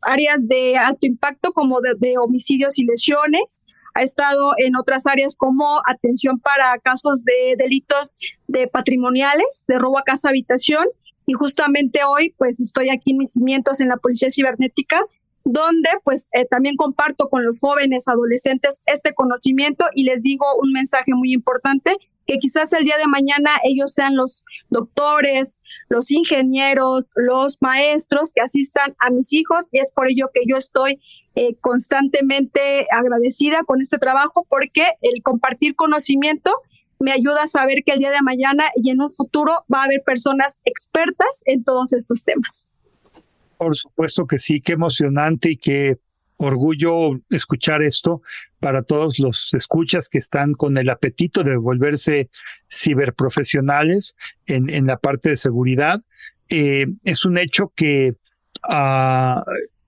áreas de alto impacto como de, homicidios y lesiones, ha estado en otras áreas como atención para casos de delitos de patrimoniales, de robo a casa habitación. Y justamente hoy pues estoy aquí en mis cimientos en la Policía Cibernética donde pues eh, también comparto con los jóvenes adolescentes este conocimiento y les digo un mensaje muy importante que quizás el día de mañana ellos sean los doctores, los ingenieros, los maestros que asistan a mis hijos y es por ello que yo estoy eh, constantemente agradecida con este trabajo porque el compartir conocimiento me ayuda a saber que el día de mañana y en un futuro va a haber personas expertas en todos estos temas. Por supuesto que sí, qué emocionante y qué orgullo escuchar esto para todos los escuchas que están con el apetito de volverse ciberprofesionales en, en la parte de seguridad. Eh, es un hecho que uh,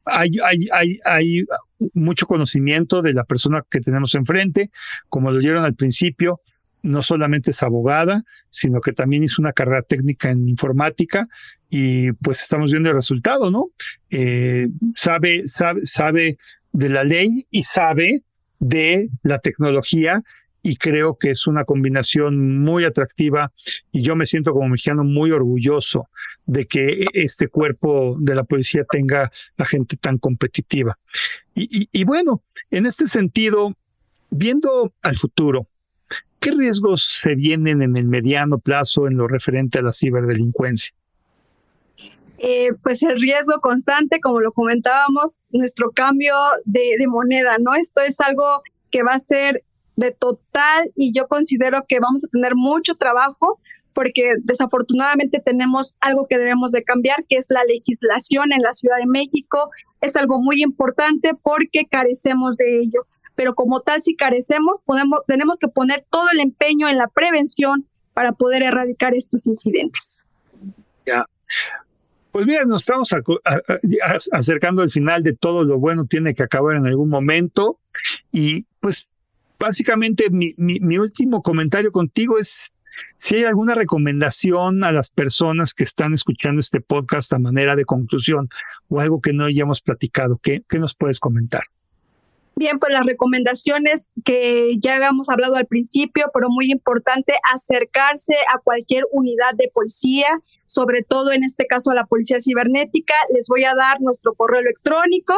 hay, hay, hay, hay mucho conocimiento de la persona que tenemos enfrente, como lo dieron al principio, no solamente es abogada, sino que también hizo una carrera técnica en informática y pues estamos viendo el resultado, ¿no? Eh, sabe, sabe, sabe de la ley y sabe de la tecnología y creo que es una combinación muy atractiva y yo me siento como mexicano muy orgulloso de que este cuerpo de la policía tenga la gente tan competitiva. Y, y bueno, en este sentido, viendo al futuro, ¿qué riesgos se vienen en el mediano plazo en lo referente a la ciberdelincuencia? Eh, pues el riesgo constante, como lo comentábamos, nuestro cambio de, moneda, ¿no? Esto es algo que va a ser de total y yo considero que vamos a tener mucho trabajo porque desafortunadamente tenemos algo que debemos de cambiar, que es la legislación en la Ciudad de México. Es algo muy importante porque carecemos de ello. Pero como tal, si carecemos, tenemos que poner todo el empeño en la prevención para poder erradicar estos incidentes. Ya. Pues mira, nos estamos acercando al final de todo lo bueno, tiene que acabar en algún momento. Y pues básicamente mi, último comentario contigo es si hay alguna recomendación a las personas que están escuchando este podcast a manera de conclusión o algo que no hayamos platicado, ¿qué, qué nos puedes comentar? Bien, pues las recomendaciones que ya habíamos hablado al principio, pero muy importante, acercarse a cualquier unidad de policía, sobre todo en este caso a la policía cibernética. Les voy a dar nuestro correo electrónico,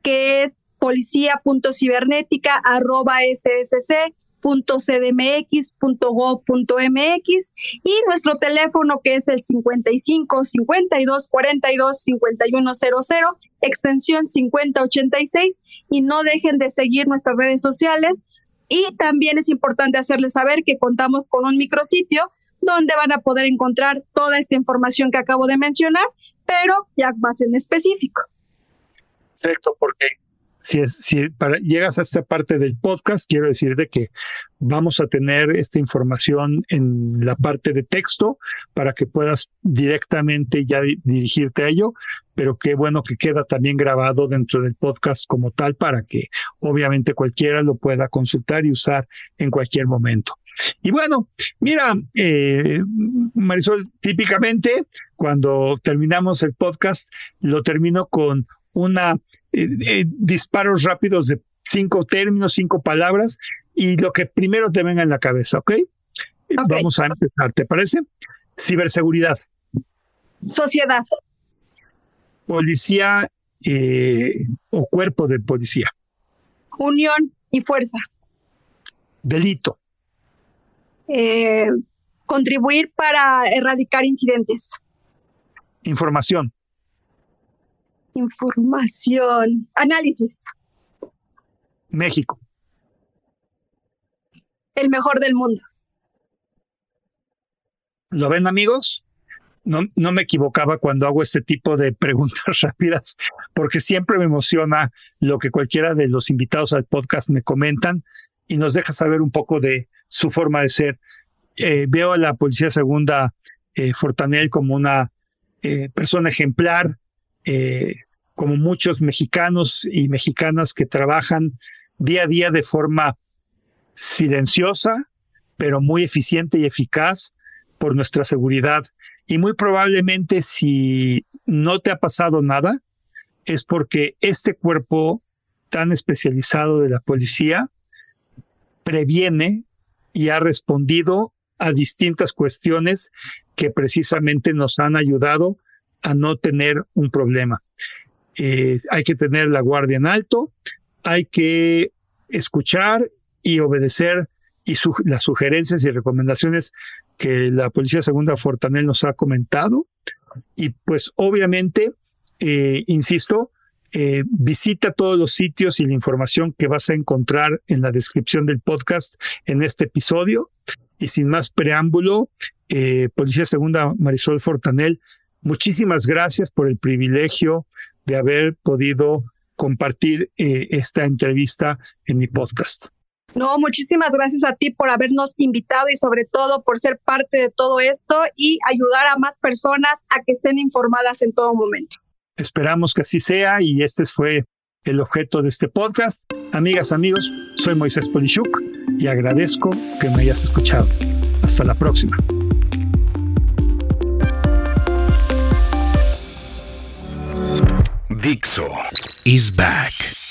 que es policía.cibernética.ssc .cdmx.gov.mx y nuestro teléfono que es el 55 52 42 5100 extensión 5086 y no dejen de seguir nuestras redes sociales y también es importante hacerles saber que contamos con un micrositio donde van a poder encontrar toda esta información que acabo de mencionar, pero ya más en específico. Perfecto, porque si, es, si para, llegas a esta parte del podcast, quiero decirte que vamos a tener esta información en la parte de texto para que puedas directamente ya dirigirte a ello, pero qué bueno que queda también grabado dentro del podcast como tal para que obviamente cualquiera lo pueda consultar y usar en cualquier momento. Y bueno, mira, eh, Marisol, típicamente cuando terminamos el podcast, lo termino con una eh, eh, disparos rápidos de cinco términos, cinco palabras y lo que primero te venga en la cabeza, ¿ok? Vamos a empezar, ¿te parece? Ciberseguridad. Sociedad. Policía eh, o cuerpo de policía. Unión y fuerza. Delito. contribuir para erradicar incidentes. Información. Información. Análisis. México. El mejor del mundo. ¿Lo ven amigos? No, no me equivocaba cuando hago este tipo de preguntas rápidas, porque siempre me emociona lo que cualquiera de los invitados al podcast me comentan y nos deja saber un poco de su forma de ser. Eh, veo a la Policía Segunda eh, Fortanel como una eh, persona ejemplar, eh, como muchos mexicanos y mexicanas que trabajan día a día de forma silenciosa, pero muy eficiente y eficaz por nuestra seguridad. Y muy probablemente si no te ha pasado nada, es porque este cuerpo tan especializado de la policía previene y ha respondido a distintas cuestiones que precisamente nos han ayudado a no tener un problema. Eh, hay que tener la guardia en alto, hay que escuchar y obedecer y las sugerencias y recomendaciones que la Policía Segunda Fortanel nos ha comentado. Y pues obviamente, eh, insisto, eh, visita todos los sitios y la información que vas a encontrar en la descripción del podcast en este episodio. Y sin más preámbulo, Policía Segunda Marisol Fortanel, muchísimas gracias por el privilegio de haber podido compartir eh, esta entrevista en mi podcast. No, muchísimas gracias a ti por habernos invitado y sobre todo por ser parte de todo esto y ayudar a más personas a que estén informadas en todo momento. Esperamos que así sea y este fue el objeto de este podcast. Amigas, amigos, soy Moisés Polishuk y agradezco que me hayas escuchado. Hasta la próxima. Dixo is back.